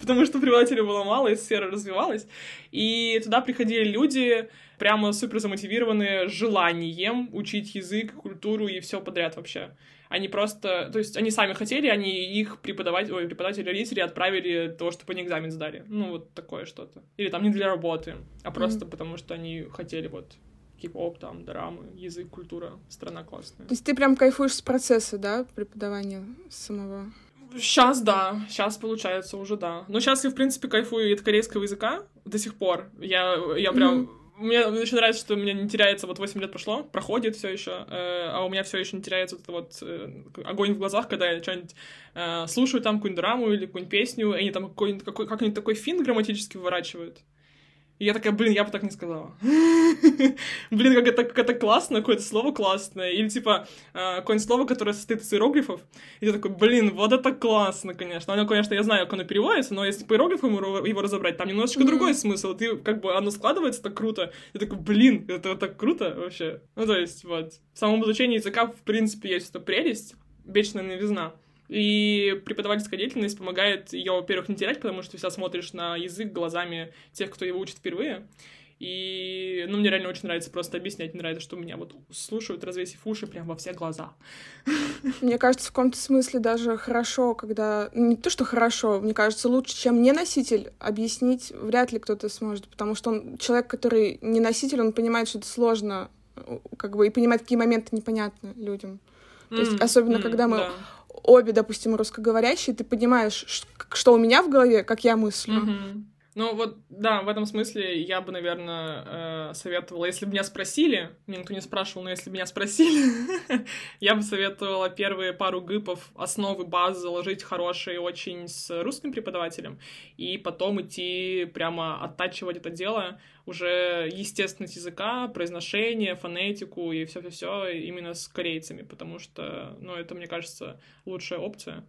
потому что преподавателей было мало, и сфера развивалась. И туда приходили люди, прямо супер замотивированные желанием учить язык, культуру и все подряд вообще. Они просто, то есть они сами хотели, они их преподавать, ой, преподаватели, родители отправили того, чтобы они экзамен сдали. Ну, вот такое что-то. Или там не для работы, а просто mm-hmm. потому, что они хотели вот хип-хоп, там, драмы, язык, культура, страна классная. То есть ты прям кайфуешь с процесса, да, преподавания самого? Сейчас, да, сейчас получается уже, да. Но сейчас я, в принципе, кайфую от корейского языка до сих пор. Я, я прям... Mm-hmm. Мне очень нравится, что у меня не теряется, вот 8 лет прошло, проходит все еще, э, а у меня все еще не теряется вот, вот э, огонь в глазах, когда я что-нибудь э, слушаю там какую-нибудь драму или какую-нибудь песню, и они там какой-нибудь, какой, как-нибудь такой фин грамматически выворачивают. И я такая, блин, я бы так не сказала. блин, как это, как это классно, какое-то слово классное. Или, типа, э, какое-нибудь слово, которое состоит из иероглифов. И ты такой, блин, вот это классно, конечно. Оно, конечно, я знаю, как оно переводится, но если по иероглифам его разобрать, там немножечко mm-hmm. другой смысл. Ты, как бы, оно складывается так круто. И такой, блин, это так круто вообще. Ну, то есть, вот. В самом изучении языка, в принципе, есть эта прелесть, вечная новизна. И преподавательская деятельность помогает ее, во-первых, не терять, потому что ты всегда смотришь на язык глазами тех, кто его учит впервые. И, ну, мне реально очень нравится просто объяснять. Мне нравится, что меня вот слушают, развесив уши прям во все глаза. Мне кажется, в каком-то смысле даже хорошо, когда... Не то, что хорошо, мне кажется, лучше, чем не носитель, объяснить вряд ли кто-то сможет, потому что он, человек, который не носитель, он понимает, что это сложно, как бы, и понимает, какие моменты непонятны людям. То есть, особенно, когда мы да обе, допустим, русскоговорящие, ты понимаешь, что у меня в голове, как я мыслю. Mm-hmm. Ну вот, да, в этом смысле я бы, наверное, э, советовала, если бы меня спросили, меня никто не спрашивал, но если бы меня спросили, я бы советовала первые пару гипов, основы, базы заложить хорошие очень с русским преподавателем, и потом идти прямо оттачивать это дело, уже естественность языка, произношение, фонетику и все-все-все именно с корейцами, потому что, ну, это, мне кажется, лучшая опция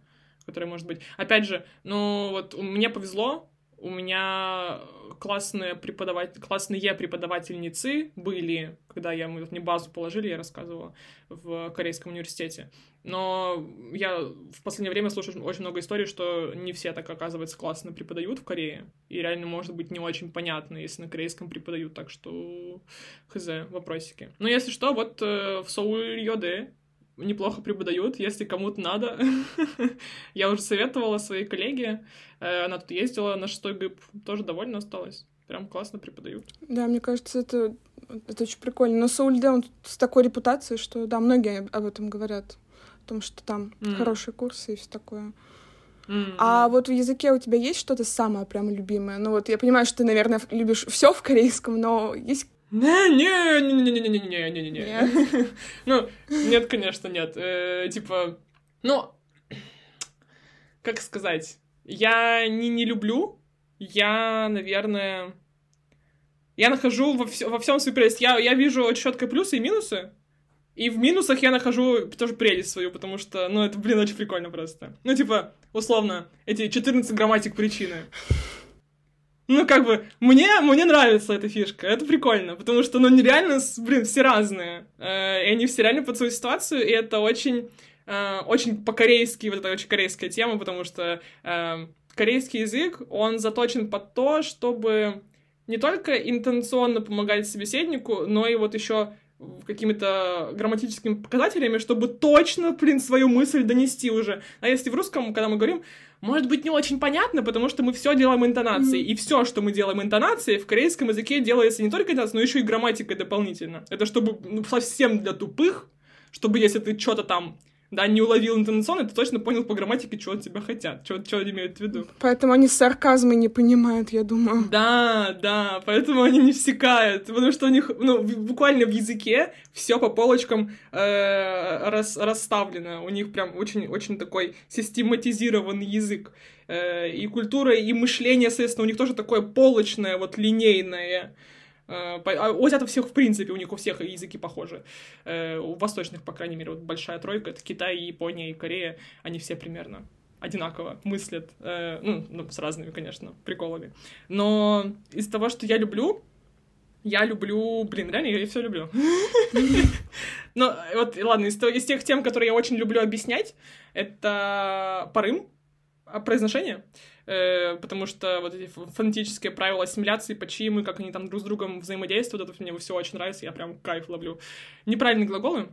которая может быть. Опять же, ну вот мне повезло, у меня классные преподаватели, классные преподавательницы были, когда я, мы мне базу положили, я рассказывала, в Корейском университете. Но я в последнее время слушаю очень много историй, что не все так, оказывается, классно преподают в Корее. И реально может быть не очень понятно, если на корейском преподают. Так что хз, вопросики. Но если что, вот э, в Соуль Йоде неплохо преподают, если кому-то надо. Я уже советовала своей коллеге, э, она тут ездила на шестой ГИП, тоже довольно осталась. Прям классно преподают. Да, мне кажется, это, это очень прикольно. Но Саульде, он с такой репутацией, что, да, многие об этом говорят. О том, что там mm. хорошие курсы и все такое. М. А вот в языке у тебя есть что-то самое прям любимое? Ну вот я понимаю, что ты, наверное, любишь все в корейском, но есть... Не, не, не, не, не, не, не, не, не, не. Нет? Ну, нет, конечно, нет. Э, Типа, ну, как сказать, я не не люблю, я, наверное, я нахожу во, вс- во всем свою прелесть. Я, я вижу четко плюсы и минусы, и в минусах я нахожу тоже прелесть свою, потому что, ну, это, блин, очень прикольно просто. Ну, типа, условно, эти 14 грамматик причины. Ну, как бы, мне, мне нравится эта фишка, это прикольно, потому что, ну, нереально, блин, все разные, э, и они все реально под свою ситуацию, и это очень, э, очень по-корейски, вот это очень корейская тема, потому что э, корейский язык, он заточен под то, чтобы не только интенционно помогать собеседнику, но и вот еще какими-то грамматическими показателями, чтобы точно, блин, свою мысль донести уже. А если в русском, когда мы говорим, может быть не очень понятно, потому что мы все делаем интонацией. И все, что мы делаем интонацией, в корейском языке делается не только интонация, но еще и грамматикой дополнительно. Это чтобы ну, совсем для тупых, чтобы если ты что-то там да, не уловил интонационно, ты точно понял по грамматике, что от тебя хотят, что, что они имеют в виду. Поэтому они сарказмы не понимают, я думаю. Да, да, поэтому они не всекают, потому что у них, ну, буквально в языке все по полочкам э, рас- расставлено. У них прям очень-очень такой систематизированный язык. Э, и культура, и мышление, соответственно, у них тоже такое полочное, вот линейное. Э, а это всех, в принципе, у них у всех языки похожи. Э, У восточных, по крайней мере, вот большая тройка, это Китай, Япония и Корея, они все примерно одинаково мыслят, э, ну, ну, с разными, конечно, приколами. Но из того, что я люблю, я люблю, блин, реально, я все люблю. Ну, вот, ладно, из тех тем, которые я очень люблю объяснять, это парым, а, произношение, э, потому что вот эти фонетические правила ассимиляции, почимы, как они там друг с другом взаимодействуют, это мне все очень нравится, я прям кайф ловлю. Неправильные глаголы,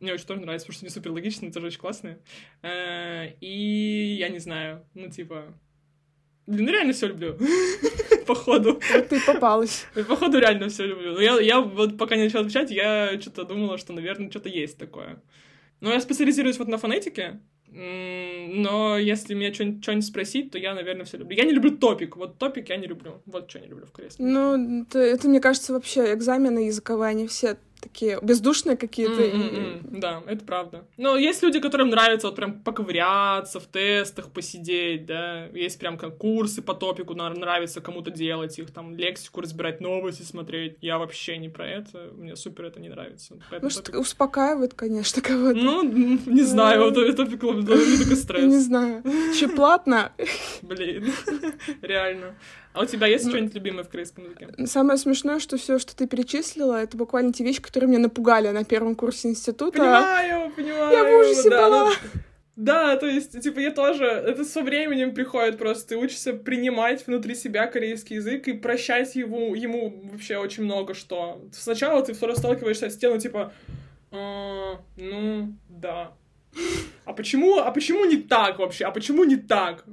мне очень тоже нравится, потому что они супер логичные, тоже очень классные. Э, И я не знаю, ну типа... Блин, ну реально все люблю. Походу. Вот ты попалась. Походу реально все люблю. Но я, я вот пока не начала отвечать, я что-то думала, что, наверное, что-то есть такое. Но я специализируюсь вот на фонетике, но если меня что-нибудь спросить, то я, наверное, все люблю. Я не люблю топик. Вот топик я не люблю. Вот что не люблю в корейском. Ну, это, это, мне кажется, вообще экзамены языковые, они все такие бездушные какие-то. и- М-м-м, Да, это правда. Но есть люди, которым нравится вот прям поковыряться в тестах, посидеть, да. Есть прям как курсы по топику, нравится кому-то делать их, там, лексику разбирать, новости смотреть. Я вообще не про это, мне супер это не нравится. Поэтому Может, топик- успокаивает, конечно, кого-то. Ну, не знаю, вот это топик ловлю, мне только Не стресс. знаю. Еще платно. Блин, реально. А у тебя есть что-нибудь любимое в корейском языке? Самое смешное, что все, что ты перечислила, это буквально те вещи, которые меня напугали на первом курсе института. Понимаю, понимаю. Я в ужасе да, была. ну, Да, то есть, типа, я тоже... Это со временем приходит просто. Ты учишься принимать внутри себя корейский язык и прощать его, ему вообще очень много что. Сначала ты равно сталкиваешься с тем, ну, типа... «А, ну, да. А почему, а почему не так вообще? А почему не так?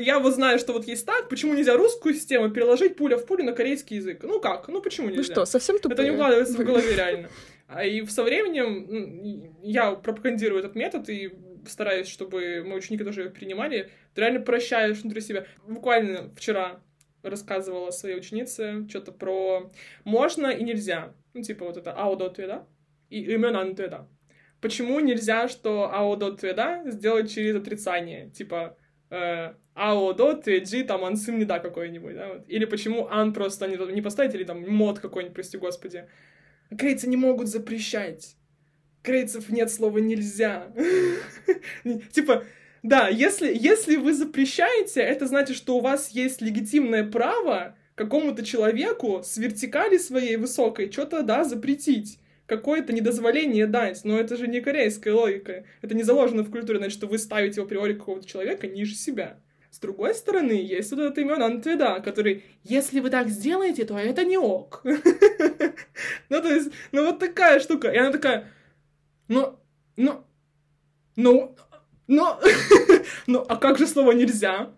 Я вот знаю, что вот есть так, почему нельзя русскую систему переложить пуля в пулю на корейский язык? Ну как? Ну почему нельзя? Ну что, совсем тупые? Это не укладывается в голове реально. А и со временем я пропагандирую этот метод и стараюсь, чтобы мои ученики тоже его принимали. Ты реально прощаешь внутри себя. Буквально вчера рассказывала своей ученице что-то про можно и нельзя. Ну, типа вот это аудо да? И имен да. Почему нельзя, что аудо да сделать через отрицание? Типа э, аудо тведжи там ансым не да какой-нибудь, да? вот. Или почему ан просто не, не поставить, или там мод какой-нибудь, прости господи. Корейцы не могут запрещать. Корейцев нет слова нельзя. Типа, да, если, если вы запрещаете, это значит, что у вас есть легитимное право какому-то человеку с вертикали своей высокой что-то, да, запретить. Какое-то недозволение дать. Но это же не корейская логика. Это не заложено в культуре, значит, что вы ставите априори какого-то человека ниже себя. С другой стороны, есть вот этот имен Антведа, который, если вы так сделаете, то это не ок. Ну, то есть, ну вот такая штука. И она такая, ну, ну, ну, ну, ну, а как же слово нельзя?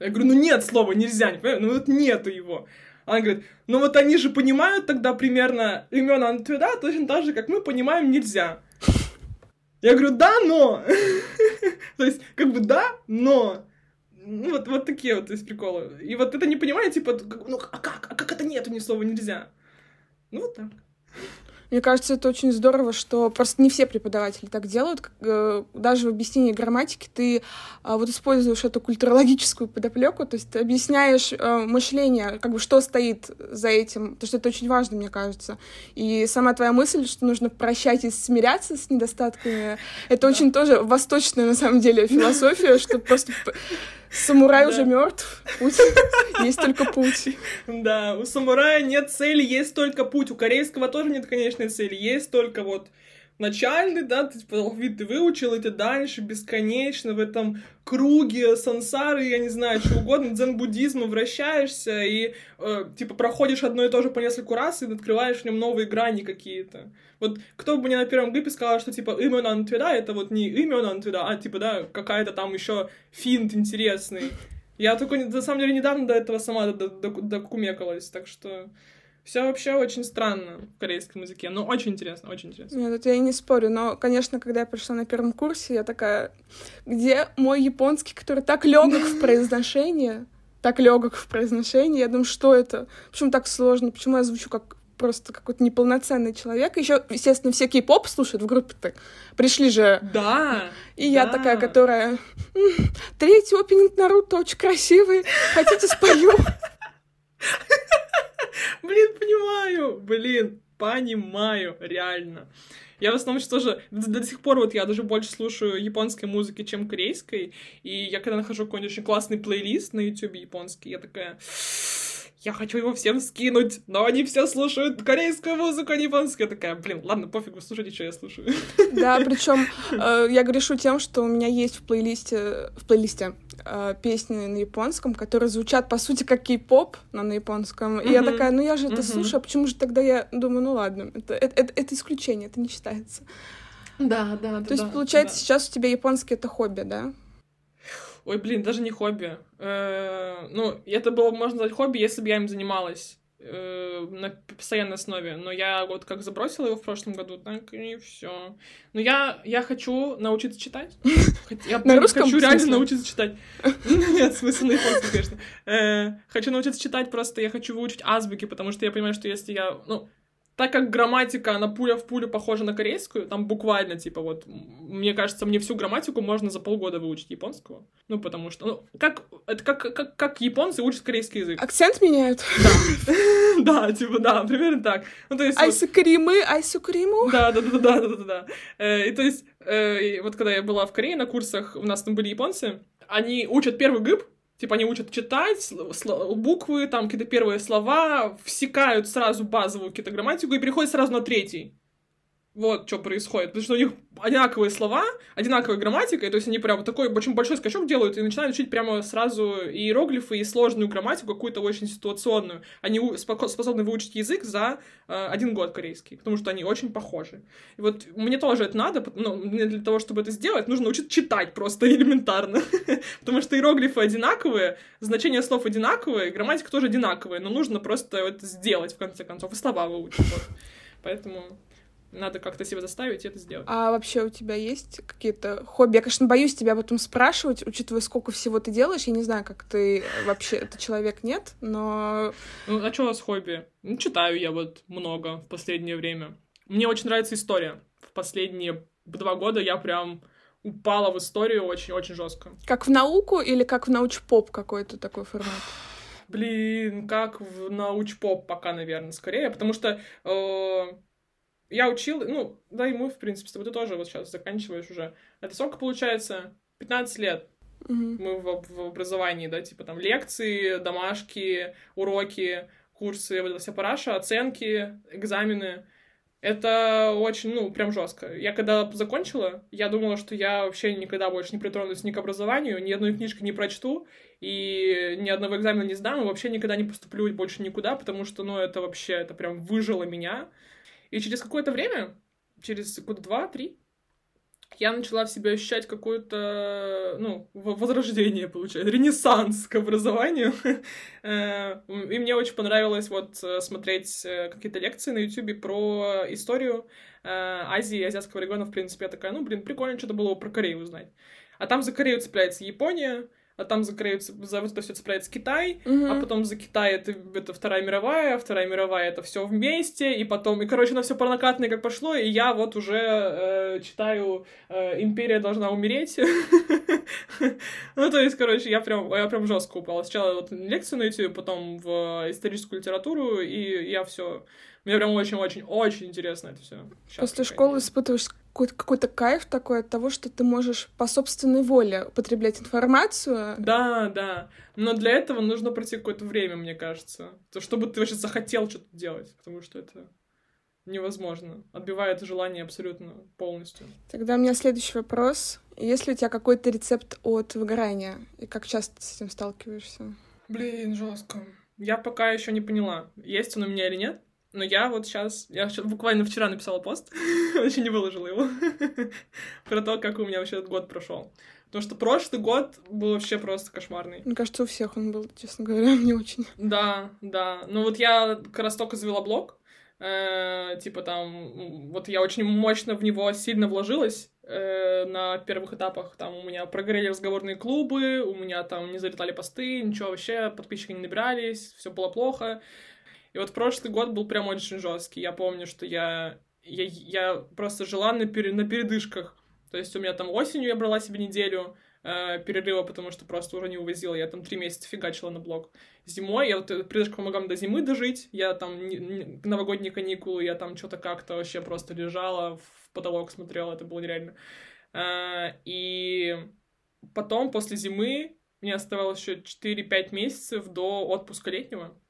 Я говорю, ну нет слова нельзя, не понимаю, ну вот нету его. Она говорит, ну вот они же понимают тогда примерно имена Антведа точно так же, как мы понимаем нельзя. Я говорю, да, но. То есть, как бы да, но. ну, вот, вот такие вот есть приколы. И вот это не понимаю, типа, ну, а как? А как это нету ни слова нельзя? Ну, вот так. Мне кажется, это очень здорово, что просто не все преподаватели так делают. Э, даже в объяснении грамматики ты а, вот используешь эту культурологическую подоплеку, то есть ты объясняешь э, мышление, как бы что стоит за этим, потому что это очень важно, мне кажется. И сама твоя мысль, что нужно прощать и смиряться с недостатками, это очень тоже восточная, на самом деле, философия, что просто Самурай уже мертв, путь есть только путь. Да, у самурая нет цели, есть только путь. У корейского тоже нет конечной цели, есть только вот начальный, да, ты типа алфавит ты выучил, и ты дальше бесконечно в этом круге сансары, я не знаю, что угодно, дзен-буддизма вращаешься и, э, типа, проходишь одно и то же по нескольку раз и открываешь в нем новые грани какие-то. Вот кто бы мне на первом гипе сказал, что, типа, именно антвида, это вот не именно антвида, а, типа, да, какая-то там еще финт интересный. Я только, на самом деле, недавно до этого сама докумекалась, так что... Все вообще очень странно в корейском языке, но очень интересно, очень интересно. Нет, это я не спорю, но, конечно, когда я пришла на первом курсе, я такая, где мой японский, который так легок в произношении, так легок в произношении, я думаю, что это? Почему так сложно? Почему я звучу как просто какой-то неполноценный человек. Еще, естественно, все кей-поп слушают в группе так. Пришли же. Да. И да. я такая, которая... Третий опенинг Наруто очень красивый. Хотите, спою? Блин, понимаю, блин, понимаю, реально. Я в основном тоже до, до сих пор вот я даже больше слушаю японской музыки, чем корейской. И я когда нахожу какой-нибудь очень классный плейлист на YouTube японский, я такая я хочу его всем скинуть, но они все слушают корейскую музыку, а не японскую. Я такая, блин, ладно, пофигу, слушайте, что я слушаю. Да, причем э, я грешу тем, что у меня есть в плейлисте, в плейлисте э, песни на японском, которые звучат, по сути, как кей-поп, но на японском. И я такая, ну я же это слушаю, а почему же тогда я думаю, ну ладно, это, это, это, это исключение, это не считается. Да, да, да. То есть, получается, сейчас у тебя японский это хобби, да? Ой, блин, даже не хобби. Э, ну, это было, можно назвать, хобби, если бы я им занималась э, на постоянной основе. Но я вот как забросила его в прошлом году, так и все. Но я, я хочу научиться читать. Я на русском хочу реально научиться читать. Нет, смысл на японском, конечно. Э, хочу научиться читать просто, я хочу выучить азбуки, потому что я понимаю, что если я... Ну, так как грамматика, она пуля в пулю похожа на корейскую, там буквально, типа, вот, мне кажется, мне всю грамматику можно за полгода выучить японского. Ну, потому что, ну, как, это как, как, как японцы учат корейский язык. Акцент меняют? Да. Да, типа, да, примерно так. Ну, то есть... Айсукримы, айсукриму? Да, да, да, да, да, да, да. Э, и то есть, э, вот когда я была в Корее на курсах, у нас там были японцы, они учат первый гыб, Типа они учат читать буквы, там какие-то первые слова, всекают сразу базовую какую-то грамматику и переходят сразу на третий. Вот что происходит. Потому что у них одинаковые слова, одинаковая грамматика, и то есть они прям такой очень большой скачок делают и начинают учить прямо сразу иероглифы, и сложную грамматику, какую-то очень ситуационную. Они способны выучить язык за э, один год корейский, потому что они очень похожи. И вот мне тоже это надо, но ну, для того, чтобы это сделать, нужно учиться читать просто элементарно. потому что иероглифы одинаковые, значение слов одинаковые, грамматика тоже одинаковая, но нужно просто это сделать, в конце концов, и слова выучить. Вот. Поэтому надо как-то себя заставить это сделать. А вообще у тебя есть какие-то хобби? Я, конечно, боюсь тебя потом спрашивать, учитывая, сколько всего ты делаешь. Я не знаю, как ты вообще, это человек нет, но... Ну, а что у вас хобби? Ну, читаю я вот много в последнее время. Мне очень нравится история. В последние два года я прям упала в историю очень-очень жестко. Как в науку или как в научпоп какой-то такой формат? Блин, как в научпоп пока, наверное, скорее, потому что э, я учил, ну, да, и мы, в принципе, с тобой ты тоже вот сейчас заканчиваешь уже. Это сколько получается? 15 лет. Mm-hmm. Мы в, в образовании, да, типа там лекции, домашки, уроки, курсы, вот эта вся параша, оценки, экзамены. Это очень, ну, прям жестко. Я когда закончила, я думала, что я вообще никогда больше не притронусь ни к образованию, ни одной книжки не прочту, и ни одного экзамена не сдам, и вообще никогда не поступлю больше никуда, потому что, ну, это вообще, это прям выжило меня. И через какое-то время, через года два-три, я начала в себе ощущать какое-то, ну, возрождение, получается, ренессанс к образованию. Э, и мне очень понравилось вот э, смотреть э, какие-то лекции на YouTube про историю Азии и азиатского региона, в принципе. Я такая, ну, блин, прикольно что-то было про Корею узнать. А там за Корею цепляется Япония, а там закроется, за это все цепляется Китай, Мгм. а потом за Китай это, это Вторая мировая, а Вторая мировая это все вместе, и потом, и, короче, оно все парнокатное как пошло, и я вот уже э, читаю э, «Империя должна умереть». Ну, то есть, короче, я прям, я прям жестко упала. Сначала вот лекцию на YouTube, потом в историческую литературу, и я все мне прям очень-очень-очень интересно это все. После школы испытываешь какой-то, какой-то кайф такой от того, что ты можешь по собственной воле употреблять информацию. Да, да. Но для этого нужно пройти какое-то время, мне кажется. То, чтобы ты вообще захотел что-то делать, потому что это невозможно. Отбивает желание абсолютно полностью. Тогда у меня следующий вопрос. Есть ли у тебя какой-то рецепт от выгорания? И как часто ты с этим сталкиваешься? Блин, жестко. Я пока еще не поняла, есть он у меня или нет. Но я вот сейчас, я буквально вчера написала пост, еще не выложила его, про то, как у меня вообще этот год прошел. Потому что прошлый год был вообще просто кошмарный. Мне кажется, у всех он был, честно говоря, не очень. Да, да. Ну вот я как раз только завела блог, э, типа там, вот я очень мощно в него сильно вложилась э, на первых этапах. Там у меня прогорели разговорные клубы, у меня там не залетали посты, ничего вообще, подписчики не набирались, все было плохо. И вот прошлый год был прям очень жесткий. Я помню, что я, я, я просто жила на, пере, на передышках. То есть у меня там осенью я брала себе неделю э, перерыва, потому что просто уже не увозила. Я там три месяца фигачила на блог. Зимой я вот передышка помогла до зимы дожить. Я там не, не, новогодние каникулы, я там что-то как-то вообще просто лежала, в потолок смотрела, это было нереально. Э, и потом, после зимы, мне оставалось еще 4-5 месяцев до отпуска летнего.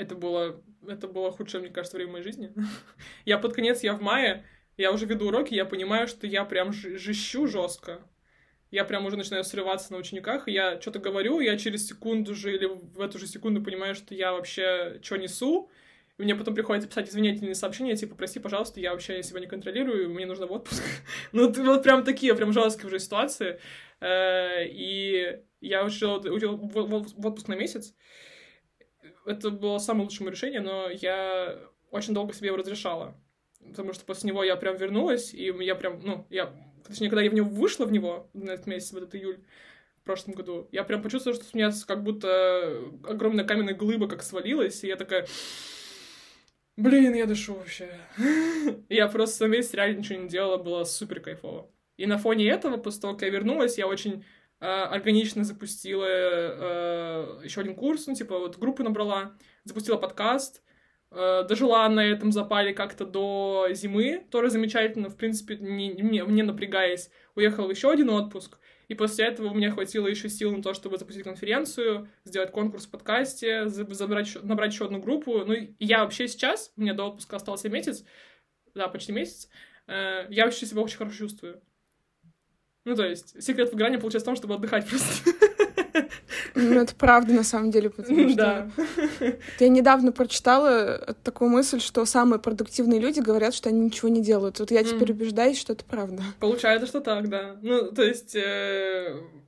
Это было, это было худшее, мне кажется, время моей жизни. я под конец, я в мае, я уже веду уроки, я понимаю, что я прям жищу жестко. Я прям уже начинаю срываться на учениках, и я что-то говорю, я через секунду же или в эту же секунду понимаю, что я вообще что несу, и мне потом приходится писать извинительные сообщения, типа, прости, пожалуйста, я вообще себя не контролирую, мне нужно в отпуск. ну, вот прям такие, прям жесткие уже ситуации. Э, и я ушел в отпуск на месяц, это было самое лучшее мое решение, но я очень долго себе его разрешала. Потому что после него я прям вернулась, и я прям, ну, я, точнее, когда я в него вышла в него на этот месяц, в этот июль, в прошлом году, я прям почувствовала, что у меня как будто огромная каменная глыба как свалилась, и я такая, блин, я дышу вообще. я просто месяц реально ничего не делала, было супер кайфово. И на фоне этого, после того, как я вернулась, я очень Э, органично запустила э, еще один курс, ну, типа, вот группу набрала, запустила подкаст, э, дожила на этом запале как-то до зимы, тоже замечательно, в принципе, не, не, не напрягаясь, уехала в еще один отпуск, и после этого у меня хватило еще сил на то, чтобы запустить конференцию, сделать конкурс в подкасте, забрать, набрать еще одну группу. Ну, я вообще сейчас, у меня до отпуска остался месяц, да, почти месяц, э, я вообще себя очень хорошо чувствую. Ну, то есть, секрет выгорания получается в том, чтобы отдыхать просто. Ну, это правда, на самом деле, потому что... Да. Я недавно прочитала такую мысль, что самые продуктивные люди говорят, что они ничего не делают. Вот я теперь убеждаюсь, что это правда. Получается, что так, да. Ну, то есть,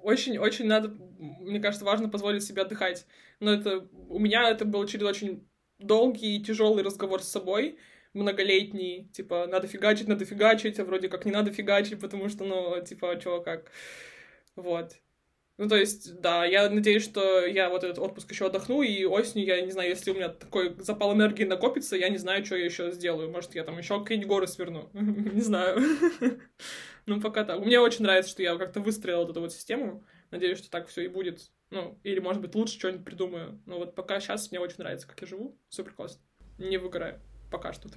очень-очень э, надо, мне кажется, важно позволить себе отдыхать. Но это... У меня это был через очень долгий и тяжелый разговор с собой, многолетний, типа, надо фигачить, надо фигачить, а вроде как не надо фигачить, потому что, ну, типа, чего как. Вот. Ну, то есть, да, я надеюсь, что я вот этот отпуск еще отдохну, и осенью, я не знаю, если у меня такой запал энергии накопится, я не знаю, что я еще сделаю. Может, я там еще какие-нибудь горы сверну. Не знаю. Ну, пока так. Мне очень нравится, что я как-то выстроила вот эту вот систему. Надеюсь, что так все и будет. Ну, или, может быть, лучше что-нибудь придумаю. Но вот пока сейчас мне очень нравится, как я живу. Супер классно. Не выгораю пока что.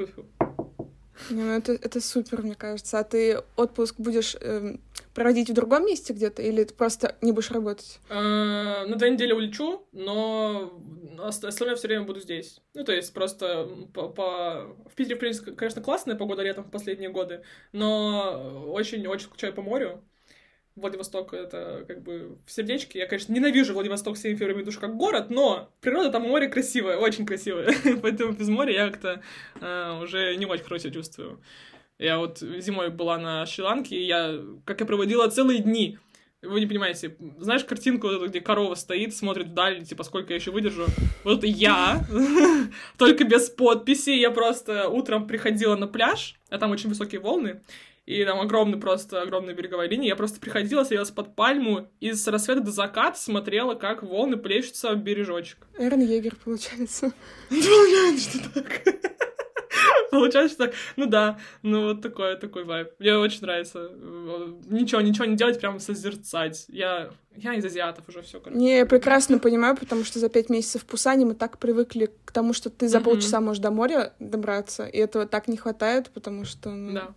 Не, ну это, это супер, мне кажется. А ты отпуск будешь э, проводить в другом месте где-то, или ты просто не будешь работать? Э, на две недели улечу, но остальное все время буду здесь. Ну, то есть просто по, по... в Питере, в принципе, конечно, классная погода летом в последние годы, но очень-очень скучаю по морю. Владивосток — это как бы в сердечке. Я, конечно, ненавижу Владивосток всеми фибрами души как город, но природа там море красивое, очень красивое. Поэтому без моря я как-то э, уже не очень хорошо чувствую. Я вот зимой была на Шри-Ланке, и я, как я проводила целые дни. Вы не понимаете, знаешь картинку, вот эту, где корова стоит, смотрит вдаль, типа, сколько я еще выдержу? Вот я, только без подписи, я просто утром приходила на пляж, а там очень высокие волны, и там огромный просто, огромная береговая линия. Я просто приходила, садилась под пальму и с рассвета до заката смотрела, как волны плещутся в бережочек. Эрн Егер, получается. Получается, что так. Получается так. Ну да, ну вот такой, такой вайб. Мне очень нравится. Ничего, ничего не делать, прям созерцать. Я, я из азиатов уже все. Не, я прекрасно понимаю, потому что за пять месяцев в Пусане мы так привыкли к тому, что ты за полчаса можешь до моря добраться, и этого так не хватает, потому что... Ну... Да.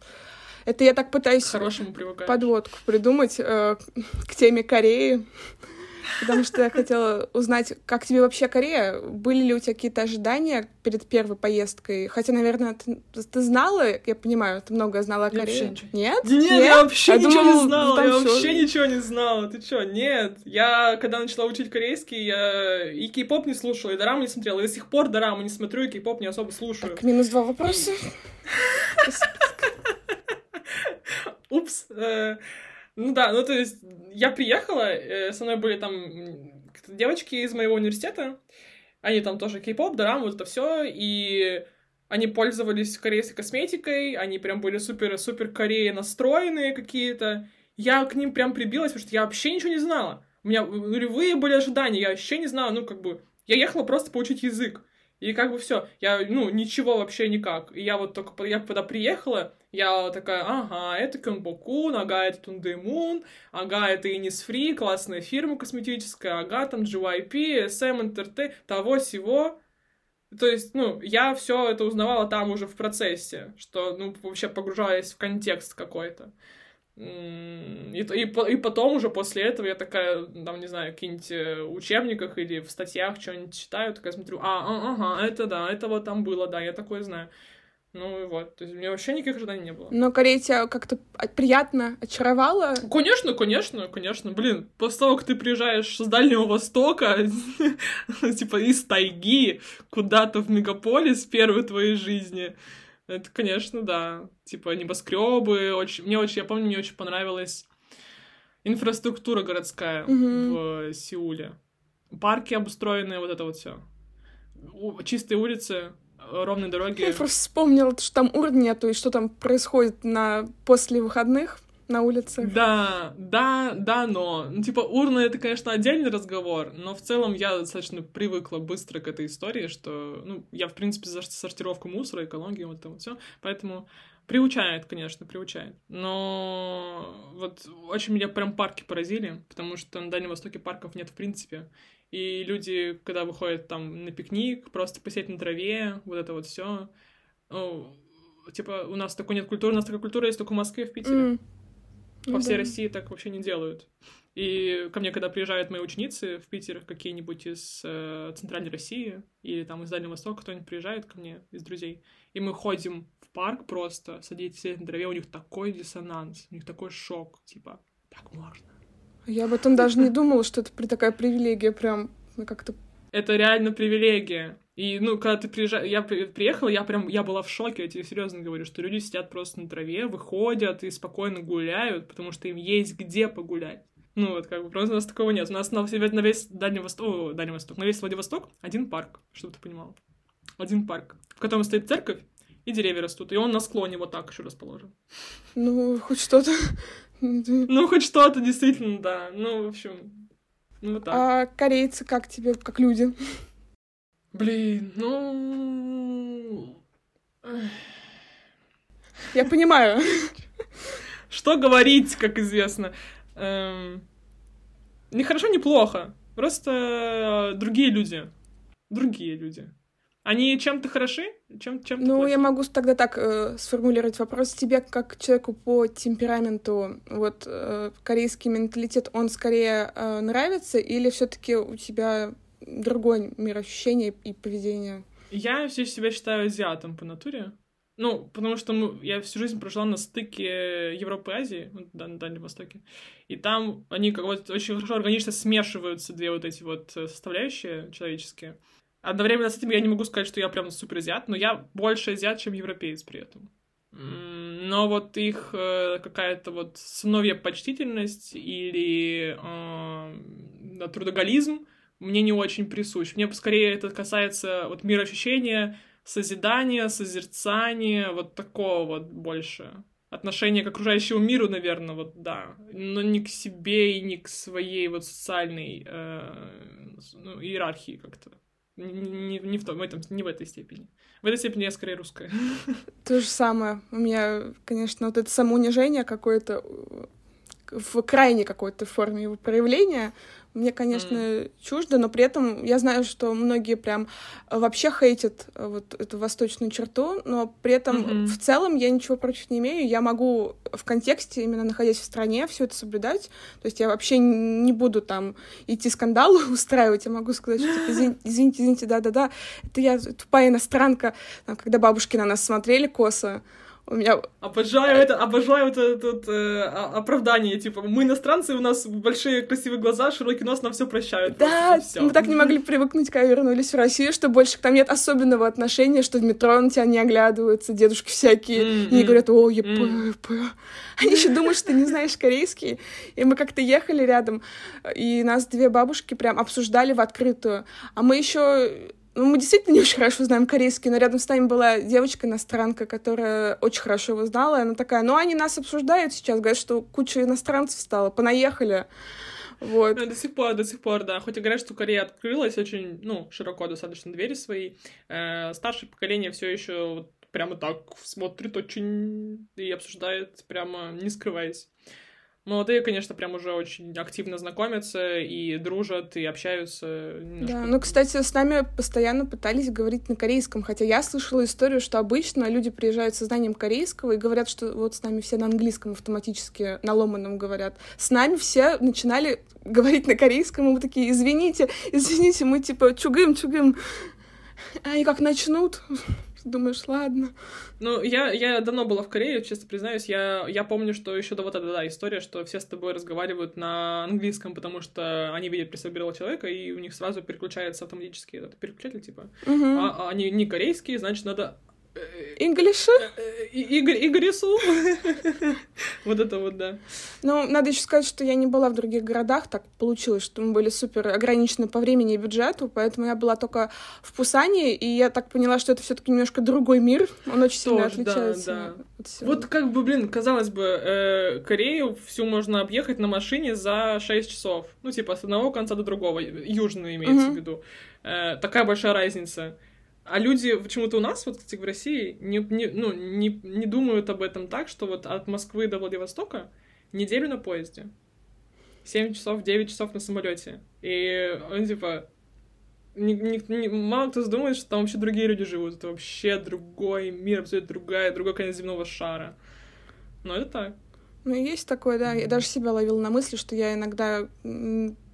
Это я так пытаюсь к хорошему подводку придумать э, к теме Кореи. Потому что я хотела узнать, как тебе вообще Корея? Были ли у тебя какие-то ожидания перед первой поездкой? Хотя, наверное, ты, ты знала, я понимаю, ты много знала о Корее. Нет? Нет, Нет, я вообще я ничего думала, не знала. Я вообще ничего не знала. Ты чё? Нет. Я, когда начала учить корейский, я и кей-поп не слушала, и дораму не смотрела. И до сих пор дораму не смотрю, и кей-поп не особо слушаю. Так, минус два вопроса. Упс. Э, ну да, ну то есть я приехала, э, со мной были там девочки из моего университета, они там тоже кей-поп, драм, вот это все, и они пользовались корейской косметикой, они прям были супер-супер Корея настроенные какие-то. Я к ним прям прибилась, потому что я вообще ничего не знала. У меня нулевые были ожидания, я вообще не знала, ну, как бы... Я ехала просто поучить язык. И как бы все, я, ну, ничего вообще никак. И я вот только, я когда приехала, я такая, ага, это Кёнбокун, ага, это Тундемун, ага, это Innisfree, классная фирма косметическая, ага, там GYP, SM, NTRT, того всего. То есть, ну, я все это узнавала там уже в процессе, что, ну, вообще погружаясь в контекст какой-то. И, и, и потом уже после этого я такая, там, не знаю, в каких-нибудь э, учебниках или в статьях что-нибудь читаю, такая смотрю, а, а, ага, это да, это вот там было, да, я такое знаю. Ну и вот, то есть у меня вообще никаких ожиданий не было. Но Корея тебя как-то приятно очаровала? Конечно, конечно, конечно. Блин, после того, как ты приезжаешь с Дальнего Востока, типа из тайги куда-то в мегаполис первой твоей жизни, это, конечно, да. Типа небоскребы. Очень... Мне очень, я помню, мне очень понравилась инфраструктура городская mm-hmm. в Сеуле. Парки обустроенные, вот это вот все. Чистые улицы, ровные дороги. Я просто вспомнила, что там ур нету, и что там происходит на после выходных на улице. Да, да, да, но. Ну, типа, урна — это, конечно, отдельный разговор, но в целом я достаточно привыкла быстро к этой истории, что, ну, я, в принципе, за сортировку мусора, экологию, вот это вот все, поэтому приучает, конечно, приучает. Но вот очень меня прям парки поразили, потому что на Дальнем Востоке парков нет в принципе. И люди, когда выходят там на пикник, просто посидеть на траве, вот это вот все. Ну, типа, у нас такой нет культуры, у нас такая культура есть только в Москве, в Питере. Mm. По ну, всей да. России так вообще не делают. И ко мне, когда приезжают мои ученицы в Питер, какие-нибудь из э, Центральной России или там из Дальнего Востока, кто-нибудь приезжает ко мне из друзей, и мы ходим в парк просто, садитесь на траве, у них такой диссонанс, у них такой шок, типа, так можно. Я об этом даже не думала, что это такая привилегия прям ну, как-то... Это реально привилегия. И, ну, когда ты приезжаешь, я приехала, я прям, я была в шоке, я тебе серьезно говорю, что люди сидят просто на траве, выходят и спокойно гуляют, потому что им есть где погулять. Ну, вот, как бы, просто у нас такого нет. У нас на, на весь Дальний Восток, о, Дальний Восток, на весь Владивосток один парк, чтобы ты понимал. Один парк, в котором стоит церковь, и деревья растут, и он на склоне вот так еще расположен. Ну, хоть что-то. Ну, хоть что-то, действительно, да. Ну, в общем, ну, вот так. А корейцы как тебе, как люди? Блин, ну... Я понимаю. Что говорить, как известно. Эм... Не хорошо, не плохо. Просто другие люди. Другие люди. Они чем-то хороши, чем чем Ну, плохи? я могу тогда так э, сформулировать вопрос тебе, как человеку по темпераменту, вот э, корейский менталитет, он скорее э, нравится или все-таки у тебя другое мироощущение и поведение. Я все себя считаю азиатом по натуре. Ну, потому что мы, я всю жизнь прожила на стыке Европы и Азии, да, на Дальнем Востоке. И там они как вот очень хорошо органично смешиваются, две вот эти вот э, составляющие человеческие. Одновременно с этим я не могу сказать, что я прям супер азиат, но я больше азиат, чем европеец при этом. Но вот их э, какая-то вот сыновья почтительность или э, трудоголизм, мне не очень присущ. Мне скорее это касается вот мироощущения, созидания, созерцания, вот такого вот больше. отношение к окружающему миру, наверное, вот да, но не к себе и не к своей вот социальной э, ну, иерархии как-то. Не, не, в том, в этом, не в этой степени. В этой степени я скорее русская. То же самое. У меня, конечно, вот это самоунижение какое-то в крайней какой-то форме его проявления, мне, конечно, mm. чуждо, но при этом я знаю, что многие прям вообще хейтят э, вот эту восточную черту, но при этом mm-hmm. в целом я ничего против не имею. Я могу в контексте, именно находясь в стране, все это соблюдать. То есть я вообще не буду там идти скандалы устраивать. Я могу сказать, что типа, извините, извините, извините, да-да-да, это я тупая иностранка. Там, когда бабушки на нас смотрели косо, у меня... Обожаю это, обожаю это, это э, оправдание, типа, мы иностранцы, у нас большие красивые глаза, широкий нос, нам все прощают. Да, мы так не могли привыкнуть, когда вернулись в Россию, что больше там нет особенного отношения, что в метро на тебя не оглядываются, дедушки всякие, mm-hmm. и говорят, о, еп, mm-hmm. Они еще думают, что ты не знаешь корейский. И мы как-то ехали рядом, и нас две бабушки прям обсуждали в открытую. А мы еще ну, мы действительно не очень хорошо знаем корейский, но рядом с нами была девочка-иностранка, которая очень хорошо его знала, и она такая, ну, они нас обсуждают сейчас, говорят, что куча иностранцев стало, понаехали. Вот. До сих пор, до сих пор, да. Хоть и говорят, что Корея открылась очень, ну, широко достаточно двери свои, э, старшее поколение все еще вот прямо так смотрит очень и обсуждает, прямо не скрываясь. Молодые, конечно, прям уже очень активно знакомятся и дружат, и общаются. Да, ну, кстати, с нами постоянно пытались говорить на корейском, хотя я слышала историю, что обычно люди приезжают со знанием корейского и говорят, что вот с нами все на английском автоматически, на ломаном говорят. С нами все начинали говорить на корейском, и мы такие, извините, извините, мы типа чугым, чугым. А как начнут, думаешь, ладно. Ну, я, я давно была в Корее, честно признаюсь. Я, я помню, что еще до вот эта да, история, что все с тобой разговаривают на английском, потому что они видят при себе человека, и у них сразу переключается автоматически этот переключатель, типа. Угу. А, а они не корейские, значит, надо English? Игорь, Игорису. Вот это вот, да. Ну, надо еще сказать, что я не была в других городах. Так получилось, что мы были супер ограничены по времени и бюджету, поэтому я была только в Пусане, и я так поняла, что это все таки немножко другой мир. Он очень сильно отличается. Вот как бы, блин, казалось бы, э, Корею всю можно объехать на машине за 6 часов. Ну, типа, с одного конца до другого. Южную имеется в виду. Э, такая большая разница. А люди почему-то у нас, вот, кстати, в России, не, не, ну, не, не думают об этом так, что вот от Москвы до Владивостока неделю на поезде. 7 часов, 9 часов на самолете. И он типа... Не, не, не, мало кто думает, что там вообще другие люди живут. Это вообще другой мир, абсолютно другая, другой конец земного шара. Но это так. Ну, есть такое, да. Я даже себя ловила на мысли, что я иногда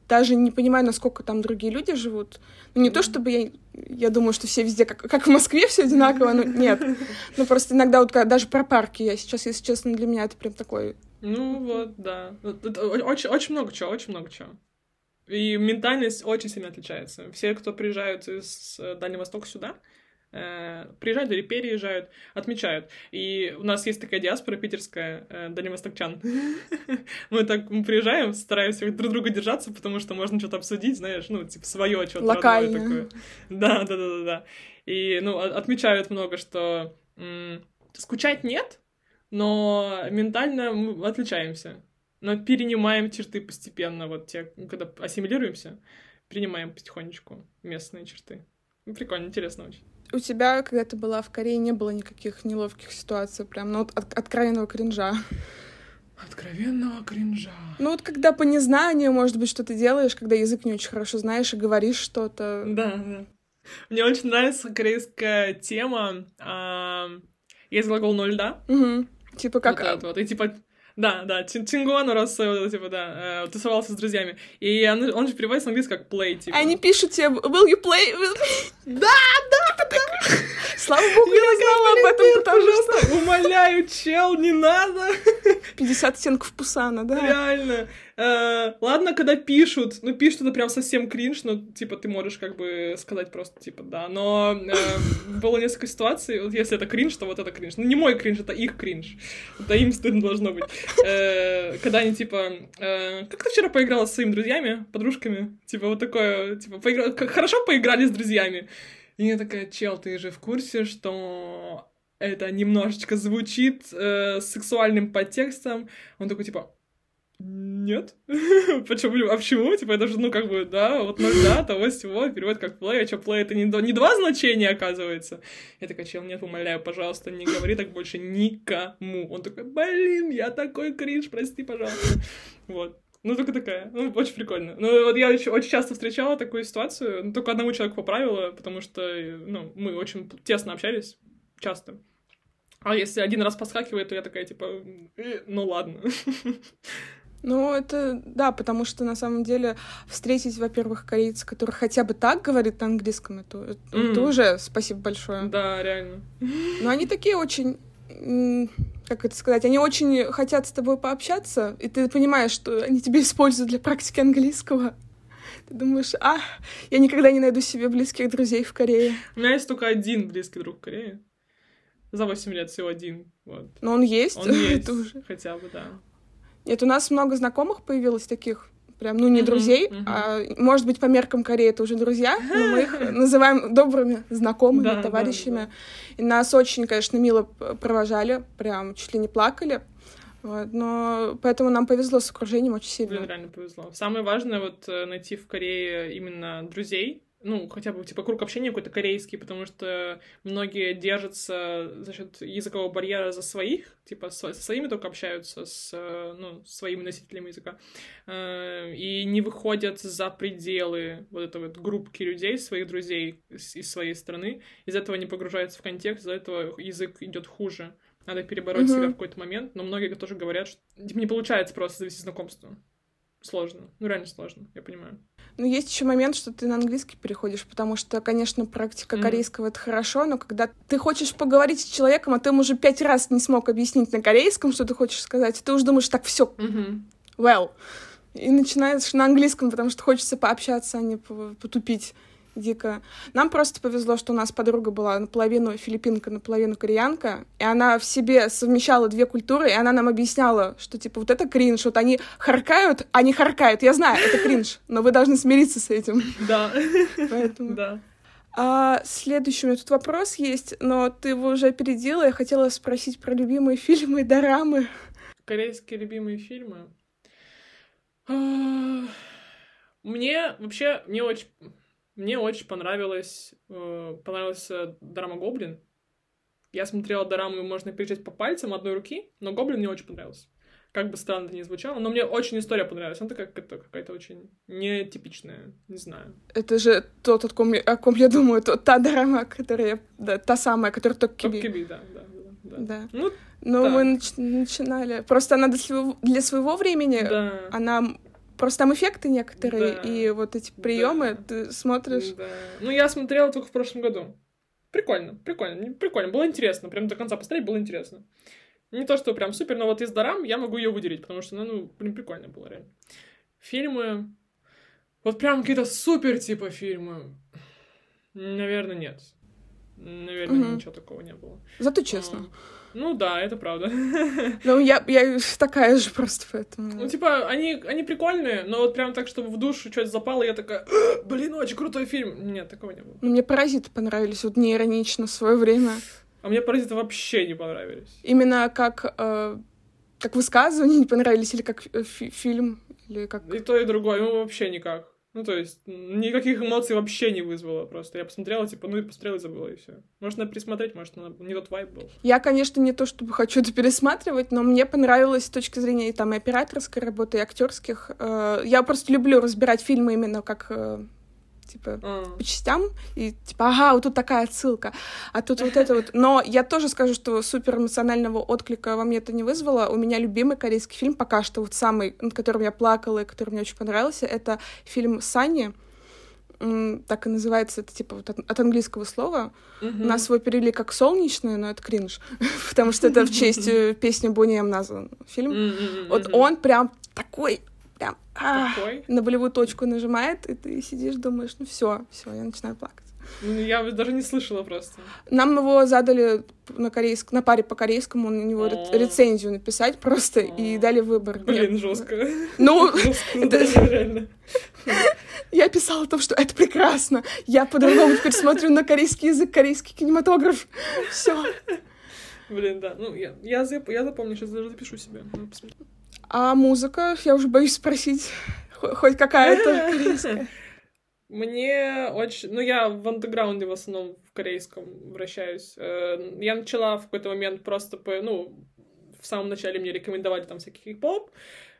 даже не понимаю, насколько там другие люди живут. Ну, не mm-hmm. то, чтобы я, я думаю, что все везде, как, как в Москве, все одинаково, ну, нет. Ну, просто иногда вот когда, даже про парки я сейчас, если честно, для меня это прям такой... Ну, вот, да. Очень, очень много чего, очень много чего. И ментальность очень сильно отличается. Все, кто приезжают из э, Дальнего Востока сюда, приезжают или переезжают, отмечают. И у нас есть такая диаспора питерская, э, дальневостокчан. мы так мы приезжаем, стараемся друг друга держаться, потому что можно что-то обсудить, знаешь, ну, типа, свое что-то Локальное. такое. Да, да, да, да, да. И, ну, отмечают много, что скучать нет, но ментально мы отличаемся. Но перенимаем черты постепенно, вот те, когда ассимилируемся, принимаем потихонечку местные черты. Ну, прикольно, интересно очень у тебя, когда ты была в Корее, не было никаких неловких ситуаций, прям, ну, от, от, откровенного кринжа? Откровенного кринжа. Ну, вот когда по незнанию, может быть, что ты делаешь, когда язык не очень хорошо знаешь и говоришь что-то. Да, да. Мне очень нравится корейская тема. А, есть глагол «ноль», да? Угу. Типа как... Вот вот. И типа да, да, Чингуан раз, типа, да, э, тусовался с друзьями. И он, он же переводится с английского как play, типа. Они пишут тебе, will you play with me? Да, да, да. Слава богу, я знала об этом, потому что... Умоляю, чел, не надо. 50 оттенков Пусана, да? Реально. Э, ладно, когда пишут, ну, пишут это прям совсем кринж, но, типа, ты можешь как бы сказать просто, типа, да, но э, было несколько ситуаций, вот если это кринж, то вот это кринж. Ну, не мой кринж, это их кринж. Это им стыдно должно быть. Э, когда они, типа, э, как ты вчера поиграла с своими друзьями, подружками? Типа, вот такое, типа, поигра... хорошо поиграли с друзьями? И я такая, чел, ты же в курсе, что это немножечко звучит э, с сексуальным подтекстом. Он такой, типа, нет. почему? А почему? Типа, это же, ну, как бы, да, вот ноль да, того всего, перевод как play, а что play это не, не два значения, оказывается. Я такая, чел, нет, умоляю, пожалуйста, не говори так больше никому. Он такой, блин, я такой кринж, прости, пожалуйста. Вот. Ну, только такая. Ну, очень прикольно. Ну, вот я очень, очень часто встречала такую ситуацию, но только одному человеку поправила, потому что, ну, мы очень тесно общались, часто. А если один раз подскакивает, то я такая, типа, э, ну ладно. Ну, это да, потому что на самом деле встретить, во-первых, корейца, который хотя бы так говорит на английском, это, это, mm. это уже спасибо большое. Да, реально. Но они такие очень как это сказать, они очень хотят с тобой пообщаться, и ты понимаешь, что они тебя используют для практики английского. Ты думаешь, а, я никогда не найду себе близких друзей в Корее. У меня есть только один близкий друг в Корее. За 8 лет всего один. Вот. Но он есть. Он есть, хотя бы, да. Нет, у нас много знакомых появилось таких, прям, ну, не uh-huh, друзей, uh-huh. а, может быть, по меркам Кореи это уже друзья, но мы их называем добрыми знакомыми, да, товарищами. Да, да. И нас очень, конечно, мило провожали, прям чуть ли не плакали. Вот, но поэтому нам повезло с окружением очень сильно. Блин, реально повезло. Самое важное вот э, найти в Корее именно друзей, ну, хотя бы, типа, круг общения какой-то корейский, потому что многие держатся за счет языкового барьера за своих, типа, со своими только общаются, с, ну, своими носителями языка, э, и не выходят за пределы вот этой вот группки людей, своих друзей из своей страны, из этого не погружаются в контекст, из-за этого язык идет хуже. Надо перебороть mm-hmm. себя в какой-то момент, но многие тоже говорят, что типа, не получается просто завести знакомство. Сложно. Ну, реально сложно, я понимаю. Ну, есть еще момент, что ты на английский переходишь, потому что, конечно, практика mm. корейского это хорошо, но когда ты хочешь поговорить с человеком, а ты ему уже пять раз не смог объяснить на корейском, что ты хочешь сказать, ты уже думаешь, так все, mm-hmm. well. И начинаешь на английском, потому что хочется пообщаться, а не потупить дико. Нам просто повезло, что у нас подруга была наполовину филиппинка, наполовину кореянка, и она в себе совмещала две культуры, и она нам объясняла, что, типа, вот это кринж, вот они харкают, они харкают. Я знаю, это кринж, но вы должны смириться с этим. Да. Поэтому... Да. А следующий у меня тут вопрос есть, но ты его уже опередила. Я хотела спросить про любимые фильмы и дорамы. Корейские любимые фильмы? А, мне вообще, мне очень мне очень понравилось, э, понравился Драма Гоблин. Я смотрела дораму, можно перечислить по пальцам одной руки, но Гоблин мне очень понравился. Как бы странно это ни звучало, но мне очень история понравилась. Она такая какая-то, какая-то очень нетипичная, не знаю. Это же тот, о ком, я, о ком я думаю, то, та драма, которая, да, та самая, которая только Киби. Киби, да, да, да. да. Ну, но так. мы нач- начинали. Просто она для своего, для своего времени, да. она Просто там эффекты некоторые, да. и вот эти приемы да. ты смотришь. Да. Ну, я смотрела только в прошлом году. Прикольно, прикольно, прикольно. Было интересно. Прям до конца посмотреть было интересно. Не то, что прям супер, но вот из Дарам я могу ее выделить, потому что, ну, ну, блин, прикольно было, реально. Фильмы... Вот прям какие-то супер, типа, фильмы. Наверное, нет. Наверное, угу. ничего такого не было. Зато честно. А, ну да, это правда. Ну, я, я такая же просто поэтому. Ну, типа, они, они прикольные, но вот прям так, чтобы в душу что-то запало, я такая, блин, очень крутой фильм. Нет, такого не было. Ну, мне паразиты понравились, вот неиронично в свое время. А мне паразиты вообще не понравились. Именно как, э, как высказывания не понравились, или как э, фи фильм, или как... И то, и другое, ну, вообще никак. Ну, то есть, никаких эмоций вообще не вызвало просто. Я посмотрела, типа, ну и посмотрела и забыла, и все. Может, надо пересмотреть, может, надо... не тот вайб был. Я, конечно, не то чтобы хочу это пересматривать, но мне понравилось с точки зрения там и операторской работы, и актерских. Э, я просто люблю разбирать фильмы именно как э, типа, mm. по частям, и типа, ага, вот тут такая отсылка, а тут вот это вот. Но я тоже скажу, что супер эмоционального отклика во мне это не вызвало. У меня любимый корейский фильм пока что, вот самый, над которым я плакала и который мне очень понравился, это фильм «Санни», так и называется, это типа вот от, от английского слова. Mm-hmm. Нас его перевели как солнечное, но это кринж, потому что это в честь э, песни Бонни М назван фильм. Mm-hmm. Вот он прям такой а, на болевую точку нажимает, и ты сидишь, думаешь, ну все, все, я начинаю плакать. Ну, я даже не слышала просто. Нам его задали на корейск, на паре по корейскому, на него рецензию написать просто и дали выбор. Блин, жестко. Ну, реально. Я писала о том, что это прекрасно. Я по-другому теперь смотрю на корейский язык, корейский кинематограф. Все. Блин, да. Ну, я, я, я запомню, сейчас даже запишу себе. А музыка? Я уже боюсь спросить. Хоть какая-то корейская. Мне очень... Ну, я в андеграунде в основном в корейском вращаюсь. Э, Я начала в какой-то момент просто по... Ну, в самом начале мне рекомендовали там всякий хип-хоп,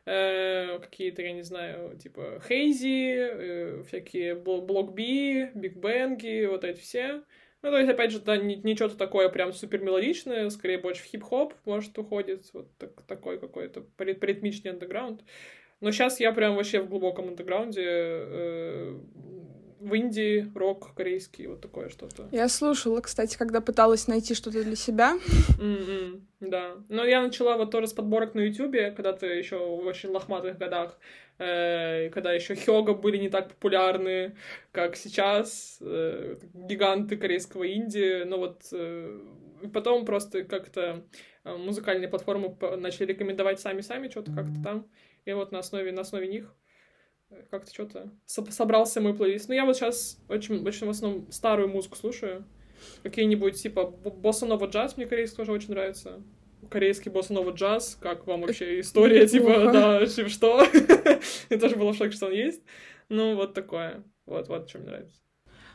э, какие-то, я не знаю, типа Хейзи, э, всякие Bl- Block B, Big Bang и, вот эти все. Ну, то есть, опять же, да, не, не что-то такое прям супер мелодичное, скорее больше в хип-хоп, может, уходит, вот так- такой какой-то поритмичный андеграунд. Но сейчас я прям вообще в глубоком андеграунде, э, в инди, рок корейский, вот такое что-то. Я слушала, кстати, когда пыталась найти что-то для себя. М-м, да. Но я начала вот тоже с подборок на Ютубе, когда-то еще в очень лохматых годах, когда еще Хёга были не так популярны, как сейчас, э, гиганты корейского Индии. Но вот э, потом просто как-то э, музыкальные платформы начали рекомендовать сами-сами что-то как-то там. И вот на основе, на основе них э, как-то что-то со- собрался мой плейлист. Ну, я вот сейчас очень, очень в основном старую музыку слушаю. Какие-нибудь, типа, босса-нова джаз мне корейский тоже очень нравится. Корейский босса-нова джаз, как вам вообще история, типа, да, что? Я тоже была в шоке, что он есть. Ну, вот такое. Вот, вот, что мне нравится.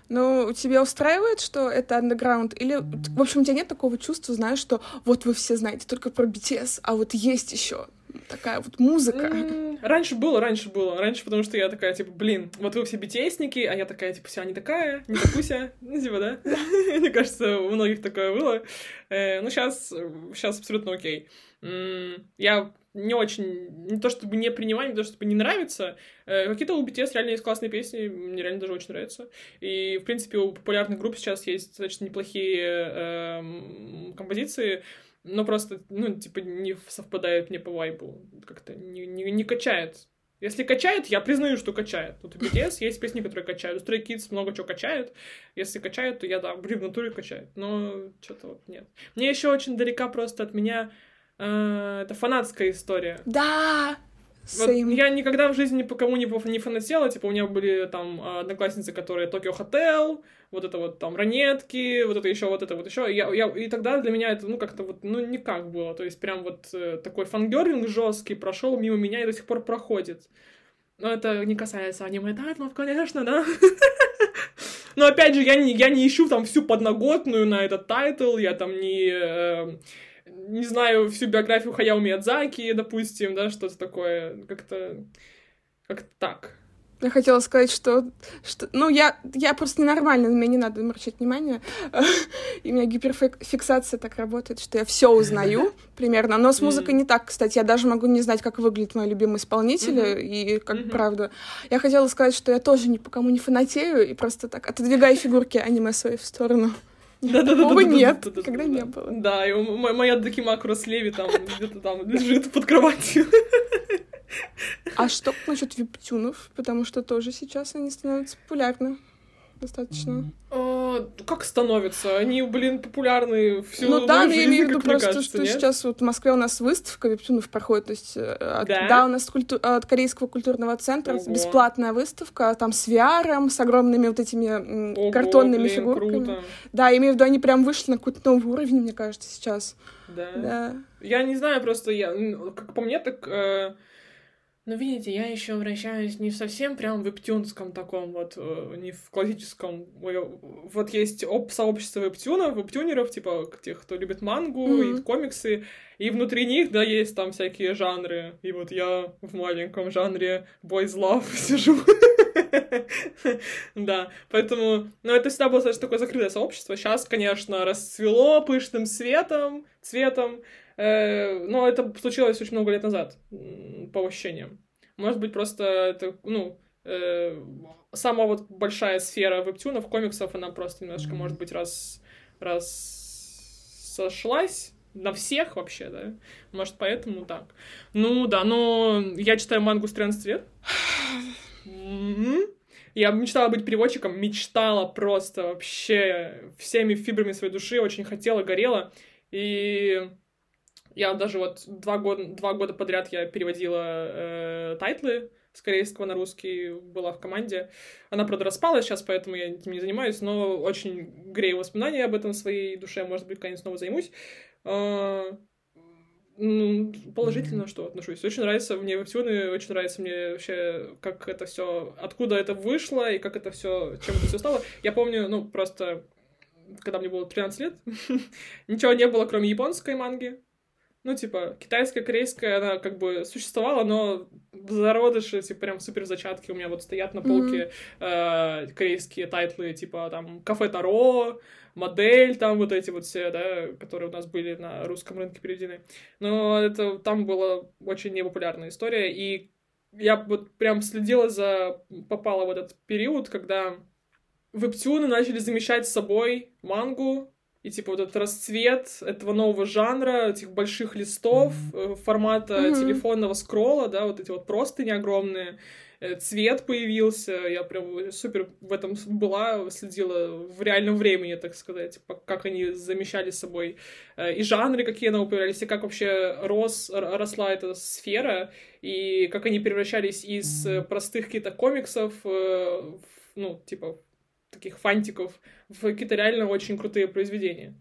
Ну, тебя устраивает, что это андеграунд? Или, в общем, у тебя нет такого чувства, знаешь, что вот вы все знаете только про BTS, а вот есть еще такая вот музыка. Раньше было, раньше было. Раньше, потому что я такая, типа, блин, вот вы все бтсники, а я такая, типа, вся не такая, не такуся. Ну, типа, да? Мне кажется, у многих такое было. Э, Ну, сейчас, сейчас абсолютно окей. Я не очень, не то чтобы не принимаю, не то чтобы не нравится. Э, Какие-то у BTS реально есть классные песни, мне реально даже очень нравятся. И, в принципе, у популярных групп сейчас есть достаточно неплохие эм, композиции, но просто, ну, типа, не совпадает мне по вайбу. Как-то не, не, не качает. Если качает, я признаю, что качает. У BTS есть песни, которые качают. Stray Kids много чего качают. Если качает, то я, да, в натуре качает. Но что-то вот нет. Мне еще очень далека просто от меня э, это фанатская история. Да! Вот Same. я никогда в жизни по кому не, не фанатела, типа у меня были там э, одноклассницы, которые Токио Хотел, вот это вот там ранетки, вот это еще, вот это вот еще. Я, я, и тогда для меня это, ну, как-то вот, ну, никак было. То есть прям вот э, такой фангерлинг жесткий прошел мимо меня и до сих пор проходит. Но это не касается аниме title ов, конечно, да. Но опять же, я не, я не ищу там всю подноготную на этот title, я там не, э, не знаю всю биографию Хаяо Миядзаки, допустим, да, что-то такое, как-то, как-то так. Я хотела сказать, что, что ну, я, я просто ненормальна, на меня не надо обращать внимание. И у меня гиперфиксация так работает, что я все узнаю примерно. Но с музыкой не так, кстати. Я даже могу не знать, как выглядит мой любимый исполнитель, и как правда. Я хотела сказать, что я тоже ни по кому не фанатею, и просто так отодвигаю фигурки аниме своей в сторону. Такого нет, когда не было. Да, и моя Дакимакура Слеви там где-то там лежит под кроватью. А что насчет виптюнов? Потому что тоже сейчас они становятся популярны достаточно. А, Как становится? Они, блин, популярны всю ну да, но я имею в виду просто, кажется, что нет? сейчас вот в Москве у нас выставка виптюнов проходит, то есть э, от- Да? да? у нас культу- от Корейского культурного центра Ого. бесплатная выставка, там с VR, с огромными вот этими Ого, картонными блин, фигурками. круто. Да, я имею в виду, они прям вышли на какой-то новый уровень, мне кажется, сейчас. Да. Да. Я не знаю, просто я, как по мне, так... э, Но видите, я еще вращаюсь не совсем прям в вебтюнском таком вот, э, не в классическом. Вот есть об- сообщество вебтюнов, вебтюнеров, типа тех, кто любит мангу Мгм. и комиксы, и внутри них, да, есть там всякие жанры. И вот я в маленьком жанре boys love сижу. Да, поэтому, ну, это всегда было достаточно такое закрытое сообщество. Сейчас, конечно, расцвело пышным светом, цветом, но это случилось очень много лет назад, по ощущениям. Может быть, просто это, ну, э, сама вот большая сфера вебтюнов, комиксов, она просто немножко, может быть, раз, раз сошлась на всех вообще, да? Может, поэтому так. Ну, да, но я читаю мангу «Странный цвет». Мгм. Я мечтала быть переводчиком, мечтала просто вообще всеми фибрами своей души, очень хотела, горела. И я даже вот два года, два года подряд я переводила э, тайтлы с корейского на русский, была в команде. Она, правда, распалась сейчас, поэтому я этим не занимаюсь, но очень грею воспоминания об этом в своей душе, может быть, когда-нибудь снова займусь. Ну, положительно, что отношусь. Очень нравится мне вебтюны, очень нравится мне вообще, как это все, откуда это вышло и как это все, чем это все стало. Я помню, ну, просто, когда мне было 13 лет, ничего не было, кроме японской манги. Ну, типа, китайская, корейская, она как бы существовала, но зародыши, типа, прям супер зачатки у меня вот стоят на полке mm-hmm. э, корейские тайтлы, типа, там, Кафе Таро, модель, там вот эти вот все, да, которые у нас были на русском рынке переведены. Но это там была очень непопулярная история, и я вот прям следила за... попала в этот период, когда вебтюны начали замещать с собой мангу, и типа вот этот расцвет этого нового жанра, этих больших листов, mm-hmm. формата mm-hmm. телефонного скролла, да, вот эти вот простыни огромные, Э, цвет появился, я прям супер в этом была, следила в реальном времени, так сказать, как они замещали собой э, и жанры, какие новые появлялись, и как вообще рос, росла эта сфера, и как они превращались из простых каких-то комиксов, ну, типа, таких фантиков, в какие-то реально очень крутые произведения.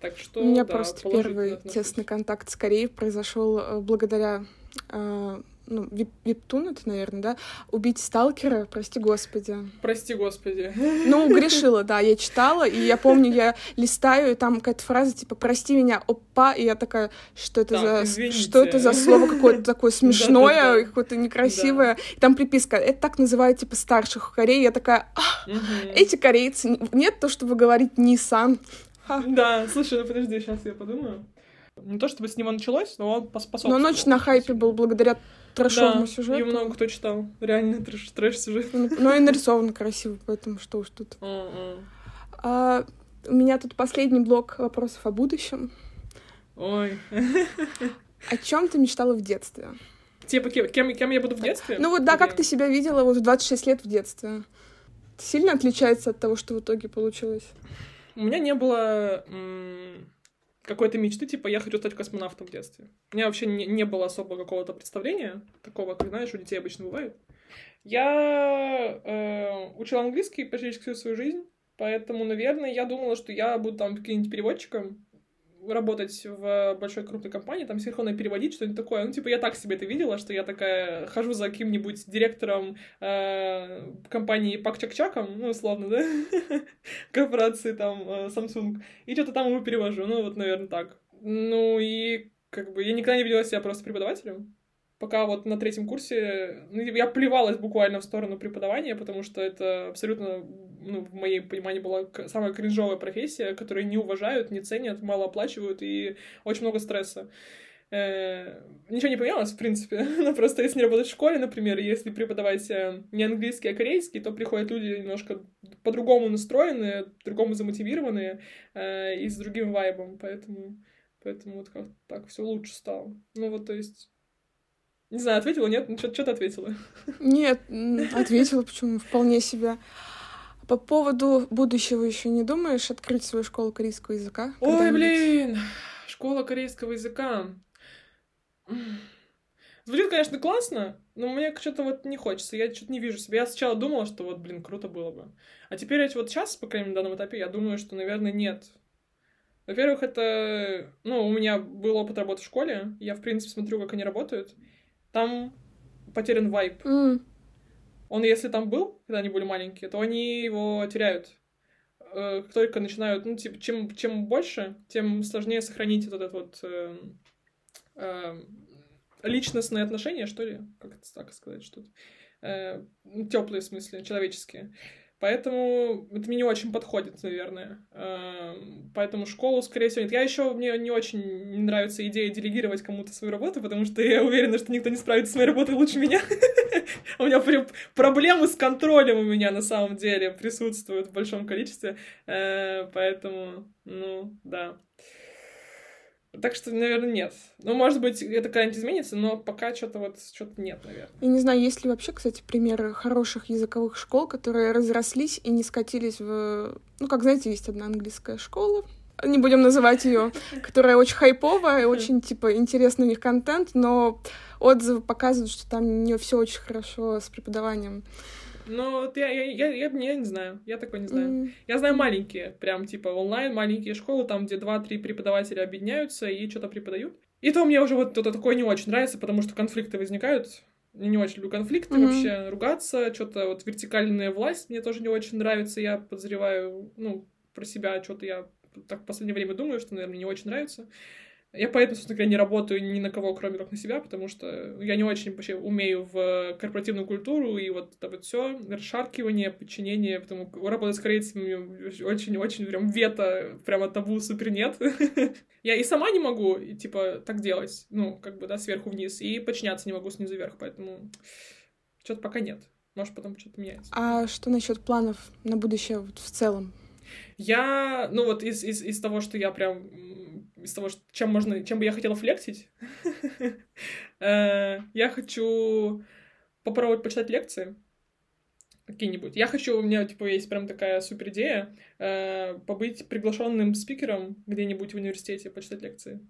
Так что, У меня да, просто первый тесный контакт с Кореей произошел благодаря ну, вип виптун это, наверное, да? Убить сталкера, прости господи. Прости господи. Ну, грешила, да, я читала, и я помню, я листаю, и там какая-то фраза типа «прости меня, опа», и я такая, что это так, за... Что это за слово какое-то такое смешное, какое-то некрасивое. И там приписка, это так называют, типа, старших в Корее. Я такая, эти корейцы, нет то, чтобы говорить «нисан». Да, слушай, ну подожди, сейчас я подумаю. Не то чтобы с него началось, но он поспособствовал. Но он очень на хайпе был благодаря трэшовому да, сюжету. и много кто читал. Реально трэш, трэш-сюжет. Ну, ну и нарисован красиво, поэтому что уж тут. А, у меня тут последний блок вопросов о будущем. Ой. О чем ты мечтала в детстве? Типа, кем, кем, я буду в детстве? Ну вот да, как ты себя видела вот в 26 лет в детстве? Сильно отличается от того, что в итоге получилось? У меня не было какой-то мечты, типа, я хочу стать космонавтом в детстве. У меня вообще не, не было особо какого-то представления, такого, как, знаешь, у детей обычно бывает. Я э, учила английский почти всю свою жизнь, поэтому, наверное, я думала, что я буду там каким-нибудь переводчиком, работать в большой крупной компании, там синхронно переводить, что-нибудь такое. Ну, типа, я так себе это видела, что я такая хожу за каким-нибудь директором э, компании Пакчак-Чаком, ну, условно, да, корпорации там э, Samsung, и что-то там ему перевожу, ну, вот, наверное, так. Ну, и как бы я никогда не видела себя просто преподавателем, пока вот на третьем курсе ну, я плевалась буквально в сторону преподавания, потому что это абсолютно, ну, в моем понимании была самая кринжовая профессия, которую не уважают, не ценят, мало оплачивают и очень много стресса. Э, ничего не поменялось, в принципе. Но просто если работать в школе, например, если преподавать э, не английский, а корейский, то приходят люди немножко по-другому настроенные, по-другому замотивированные э, и с другим вайбом. Поэтому, поэтому вот как так все лучше стало. Ну вот, то есть не знаю, ответила, нет? Ну, что ты ответила? Нет, ответила, почему? Вполне себе. По поводу будущего еще не думаешь открыть свою школу корейского языка? Ой, блин, школа корейского языка. Звучит, конечно, классно, но мне что-то вот не хочется. Я что-то не вижу себя. Я сначала думала, что вот, блин, круто было бы. А теперь вот сейчас, по крайней мере, на данном этапе, я думаю, что, наверное, нет. Во-первых, это... Ну, у меня был опыт работы в школе. Я, в принципе, смотрю, как они работают там потерян вайп. Mm. Он, если там был, когда они были маленькие, то они его теряют. Э, только начинают, ну, типа, чем, чем больше, тем сложнее сохранить вот это вот э, э, личностные отношения, что ли, как это так сказать, что-то. Э, теплые, в смысле, человеческие. Поэтому это мне не очень подходит, наверное. Эм, поэтому школу, скорее всего, нет. Я еще мне не очень не нравится идея делегировать кому-то свою работу, потому что я уверена, что никто не справится с моей работой лучше меня. У меня проблемы с контролем у меня на самом деле присутствуют в большом количестве. Э, поэтому, ну, да. Так что, наверное, нет. Ну, может быть, это когда-нибудь изменится, но пока что-то вот что-то нет, наверное. Я не знаю, есть ли вообще, кстати, примеры хороших языковых школ, которые разрослись и не скатились в... Ну, как знаете, есть одна английская школа, не будем называть ее, которая очень хайповая, очень, типа, интересный у них контент, но отзывы показывают, что там не все очень хорошо с преподаванием. Ну, вот я, я, я, я, я не знаю, я такой не знаю. Mm. Я знаю маленькие, прям типа онлайн, маленькие школы, там, где два-три преподавателя объединяются и что-то преподают. И то мне уже вот это такое не очень нравится, потому что конфликты возникают. Я не очень люблю конфликты mm-hmm. вообще, ругаться, что-то вот вертикальная власть мне тоже не очень нравится. Я подозреваю, ну, про себя что-то я так в последнее время думаю, что, наверное, не очень нравится. Я поэтому, собственно говоря, не работаю ни на кого, кроме как на себя, потому что я не очень вообще умею в корпоративную культуру, и вот это вот все расшаркивание, подчинение, потому работать с корейцами очень-очень прям вето, прямо табу супер нет. Я и сама не могу, типа, так делать, ну, как бы, да, сверху вниз, и подчиняться не могу снизу вверх, поэтому что-то пока нет. Может, потом что-то меняется. А что насчет планов на будущее в целом? Я, ну вот из, из, из того, что я прям из того, чем можно, чем бы я хотела флексить, э, я хочу попробовать почитать лекции какие-нибудь. Я хочу, у меня, типа, есть прям такая супер идея, э, побыть приглашенным спикером где-нибудь в университете, почитать лекции.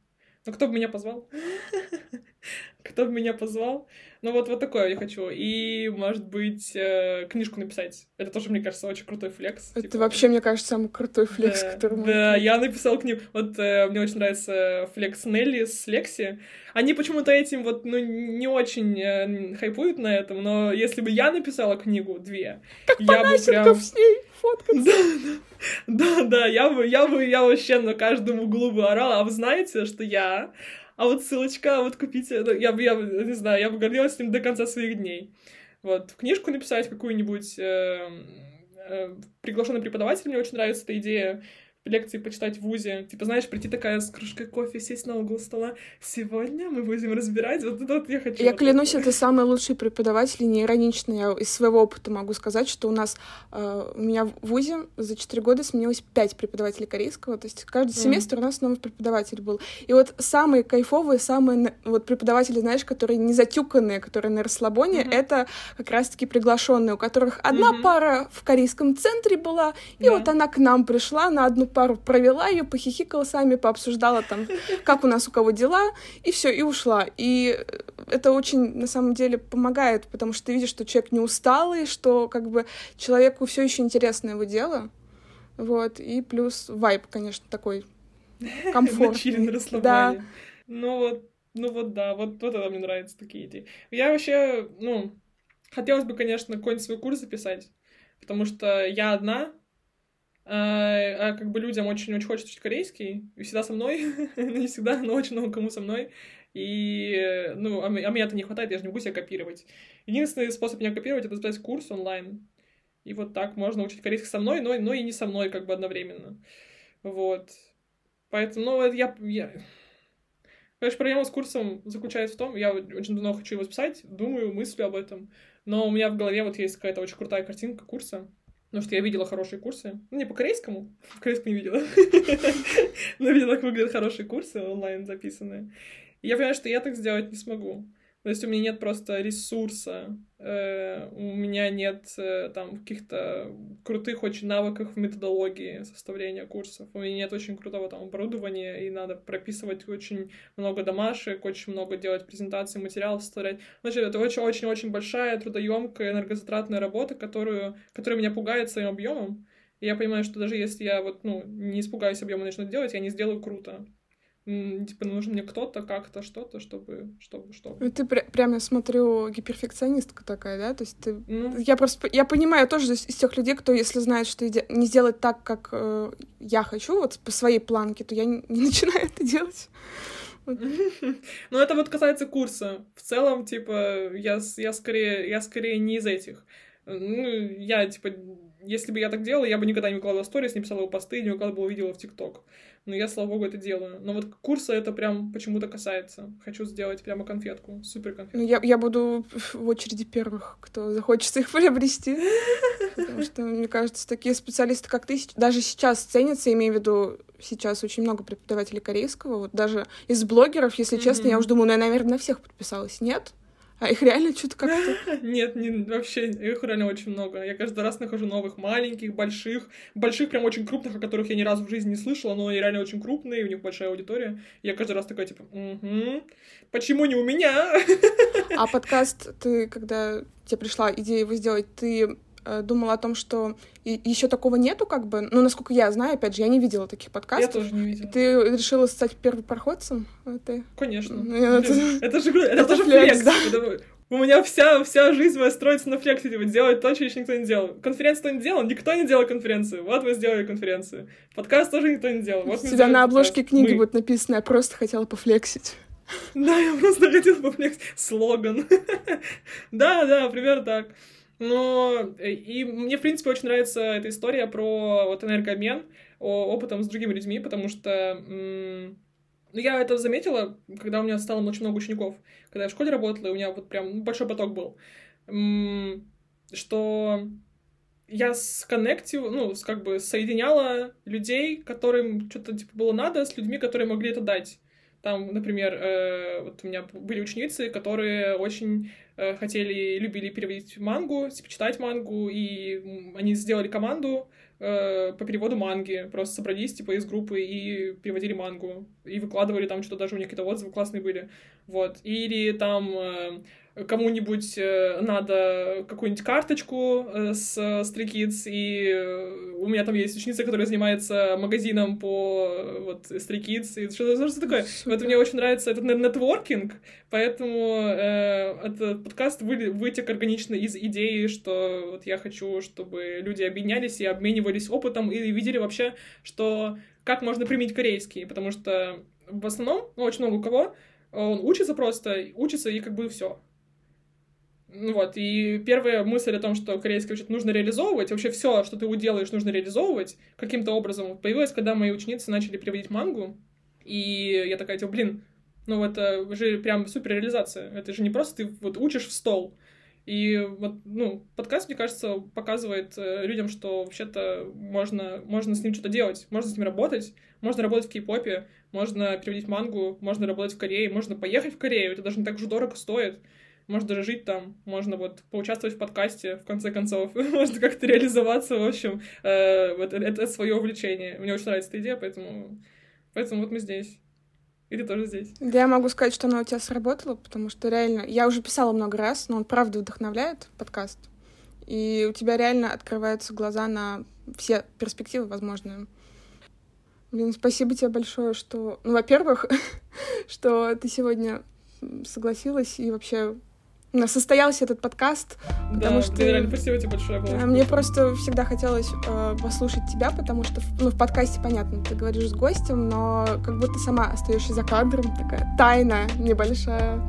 Ну, кто бы меня позвал? кто бы меня позвал? Ну, вот, вот такое я хочу. И, может быть, э, книжку написать. Это тоже, мне кажется, очень крутой флекс. Это типа... вообще, мне кажется, самый крутой флекс, да, который Да, я написал книгу. Вот э, мне очень нравится флекс Нелли с Лекси. Они почему-то этим вот, ну, не очень э, хайпуют на этом, но если бы я написала книгу, две, как я бы прям... с ней фоткаться. Да, да, да, я бы, я бы, я вообще на каждом углу бы орала, а вы знаете, что я а вот ссылочка, вот купите, ну, я бы, я не знаю, я бы гордилась с ним до конца своих дней. Вот, книжку написать какую-нибудь, э, э, приглашенный преподаватель, мне очень нравится эта идея, лекции почитать в ВУЗе. Типа, знаешь, прийти такая с кружкой кофе, сесть на угол стола. Сегодня мы будем разбирать. Вот это вот я хочу. Я вот клянусь, это самый лучший преподаватель, не иронично. Я из своего опыта могу сказать, что у нас э, у меня в ВУЗе за 4 года сменилось 5 преподавателей корейского. То есть каждый mm. семестр у нас новый преподаватель был. И вот самые кайфовые, самые вот преподаватели, знаешь, которые не затюканные, которые на расслабоне, mm-hmm. это как раз-таки приглашенные, у которых одна mm-hmm. пара в корейском центре была, и yeah. вот она к нам пришла на одну пару провела ее, похихикала сами, пообсуждала там, как у нас у кого дела, и все, и ушла. И это очень, на самом деле, помогает, потому что ты видишь, что человек не усталый, что как бы человеку все еще интересно его дело. Вот, и плюс вайб, конечно, такой комфортный. Да. Ну вот, ну вот да, вот, вот это мне нравятся такие идеи. Я вообще, ну, хотелось бы, конечно, какой-нибудь свой курс записать, потому что я одна, а, а как бы людям очень-очень хочется учить корейский, и всегда со мной, не всегда, но очень много кому со мной, и, ну, а, а меня-то не хватает, я же не могу себя копировать. Единственный способ меня копировать — это записать курс онлайн, и вот так можно учить корейский со мной, но, но и не со мной как бы одновременно. Вот. Поэтому, ну, я, я... Конечно, проблема с курсом заключается в том, я очень давно хочу его записать, думаю, мыслю об этом, но у меня в голове вот есть какая-то очень крутая картинка курса, Потому что я видела хорошие курсы. Ну, не по корейскому. В корейском не видела. Но видела, как выглядят хорошие курсы онлайн записанные. И я понимаю, что я так сделать не смогу. То есть у меня нет просто ресурса, э, у меня нет э, там каких-то крутых очень навыков в методологии составления курсов, у меня нет очень крутого там оборудования, и надо прописывать очень много домашек, очень много делать презентаций, материалов составлять. Значит, это очень-очень-очень большая, трудоемкая, энергозатратная работа, которую, которая меня пугает своим объемом. И я понимаю, что даже если я вот, ну, не испугаюсь объема начну делать, я не сделаю круто типа нужен мне кто-то, как-то, что-то, чтобы, чтобы, чтобы. Ну, ты пр- прямо смотрю гиперфекционистка такая, да? То есть ты... Ну... Я просто... Я понимаю тоже из тех людей, кто, если знает, что не сделать так, как э, я хочу, вот по своей планке, то я не, не начинаю это делать. Ну, это вот касается курса. В целом, типа, я, я, скорее, я скорее не из этих. Ну, я, типа, если бы я так делала, я бы никогда не выкладывала сторис, не писала посты, не выкладывала видео в ТикТок но я, слава богу, это делаю. Но вот курса это прям почему-то касается. Хочу сделать прямо конфетку, супер конфетку. Ну, я, я буду в очереди первых, кто захочет их приобрести. Потому что, мне кажется, такие специалисты, как ты, даже сейчас ценятся, имею в виду, сейчас очень много преподавателей корейского. Вот даже из блогеров, если честно, я уже думаю, ну, я, наверное, на всех подписалась. Нет? А их реально что-то как-то... Нет, не, вообще, их реально очень много. Я каждый раз нахожу новых, маленьких, больших, больших, прям очень крупных, о которых я ни разу в жизни не слышала, но они реально очень крупные, у них большая аудитория. Я каждый раз такая, типа, угу, почему не у меня? А подкаст, ты, когда тебе пришла идея его сделать, ты думала о том, что еще такого нету, как бы. Ну, насколько я знаю, опять же, я не видела таких подкастов. Я тоже не видела. Ты решила стать первым проходцем? Ты... Конечно. Ну, это... это же это, это тоже флекс. Да? У меня вся, вся жизнь моя строится на флексе, типа, делать то, что еще никто не делал. Конференцию кто не делал? Никто не делал конференцию. Вот вы сделали конференцию. Подкаст тоже никто не делал. Вот У тебя на обложке подкаст. книги мы. будет написано «Я просто хотела пофлексить». Да, я просто хотела пофлексить. Слоган. Да, да, примерно так. Но и мне, в принципе, очень нравится эта история про вот энергообмен опытом с другими людьми, потому что ну, я это заметила, когда у меня стало очень много учеников. Когда я в школе работала, и у меня вот прям большой поток был. Что я сконнектил, ну, как бы соединяла людей, которым что-то типа было надо, с людьми, которые могли это дать. Там, например, э, вот у меня были ученицы, которые очень э, хотели, любили переводить мангу, типа, читать мангу, и они сделали команду, Э, по переводу манги. Просто собрались, типа, из группы и переводили мангу. И выкладывали там что-то, даже у них какие-то отзывы классные были. Вот. Или там э, кому-нибудь э, надо какую-нибудь карточку э, с Stray Kids, и э, у меня там есть ученица, которая занимается магазином по вот Stray Kids, и что-то что такое. Вот мне очень нравится этот нетворкинг, поэтому э, этот подкаст вы, вытек органично из идеи, что вот я хочу, чтобы люди объединялись и обменивались опытом, и видели вообще, что как можно применить корейский, потому что в основном, ну, очень много у кого, он учится просто, учится и как бы все ну вот, и первая мысль о том, что корейский учат нужно реализовывать, вообще все, что ты делаешь, нужно реализовывать каким-то образом, появилась, когда мои ученицы начали переводить мангу, и я такая, типа, блин, ну это же прям супер реализация, это же не просто ты вот учишь в стол, и вот, ну, подкаст, мне кажется, показывает э, людям, что вообще-то можно, можно с ним что-то делать, можно с ним работать, можно работать в кей-попе, можно переводить мангу, можно работать в Корее, можно поехать в Корею, это даже не так уж дорого стоит можно даже жить там, можно вот поучаствовать в подкасте, в конце концов, можно как-то реализоваться, в общем, э, вот это, свое увлечение. Мне очень нравится эта идея, поэтому, поэтому вот мы здесь. И ты тоже здесь. Да, я могу сказать, что она у тебя сработала, потому что реально, я уже писала много раз, но он правда вдохновляет, подкаст. И у тебя реально открываются глаза на все перспективы возможные. Блин, спасибо тебе большое, что... Ну, во-первых, что ты сегодня согласилась и вообще состоялся этот подкаст. Потому да, что реально спасибо тебе большое. Было. Мне просто всегда хотелось э, послушать тебя, потому что ну, в подкасте, понятно, ты говоришь с гостем, но как будто сама остаешься за кадром, такая тайна небольшая.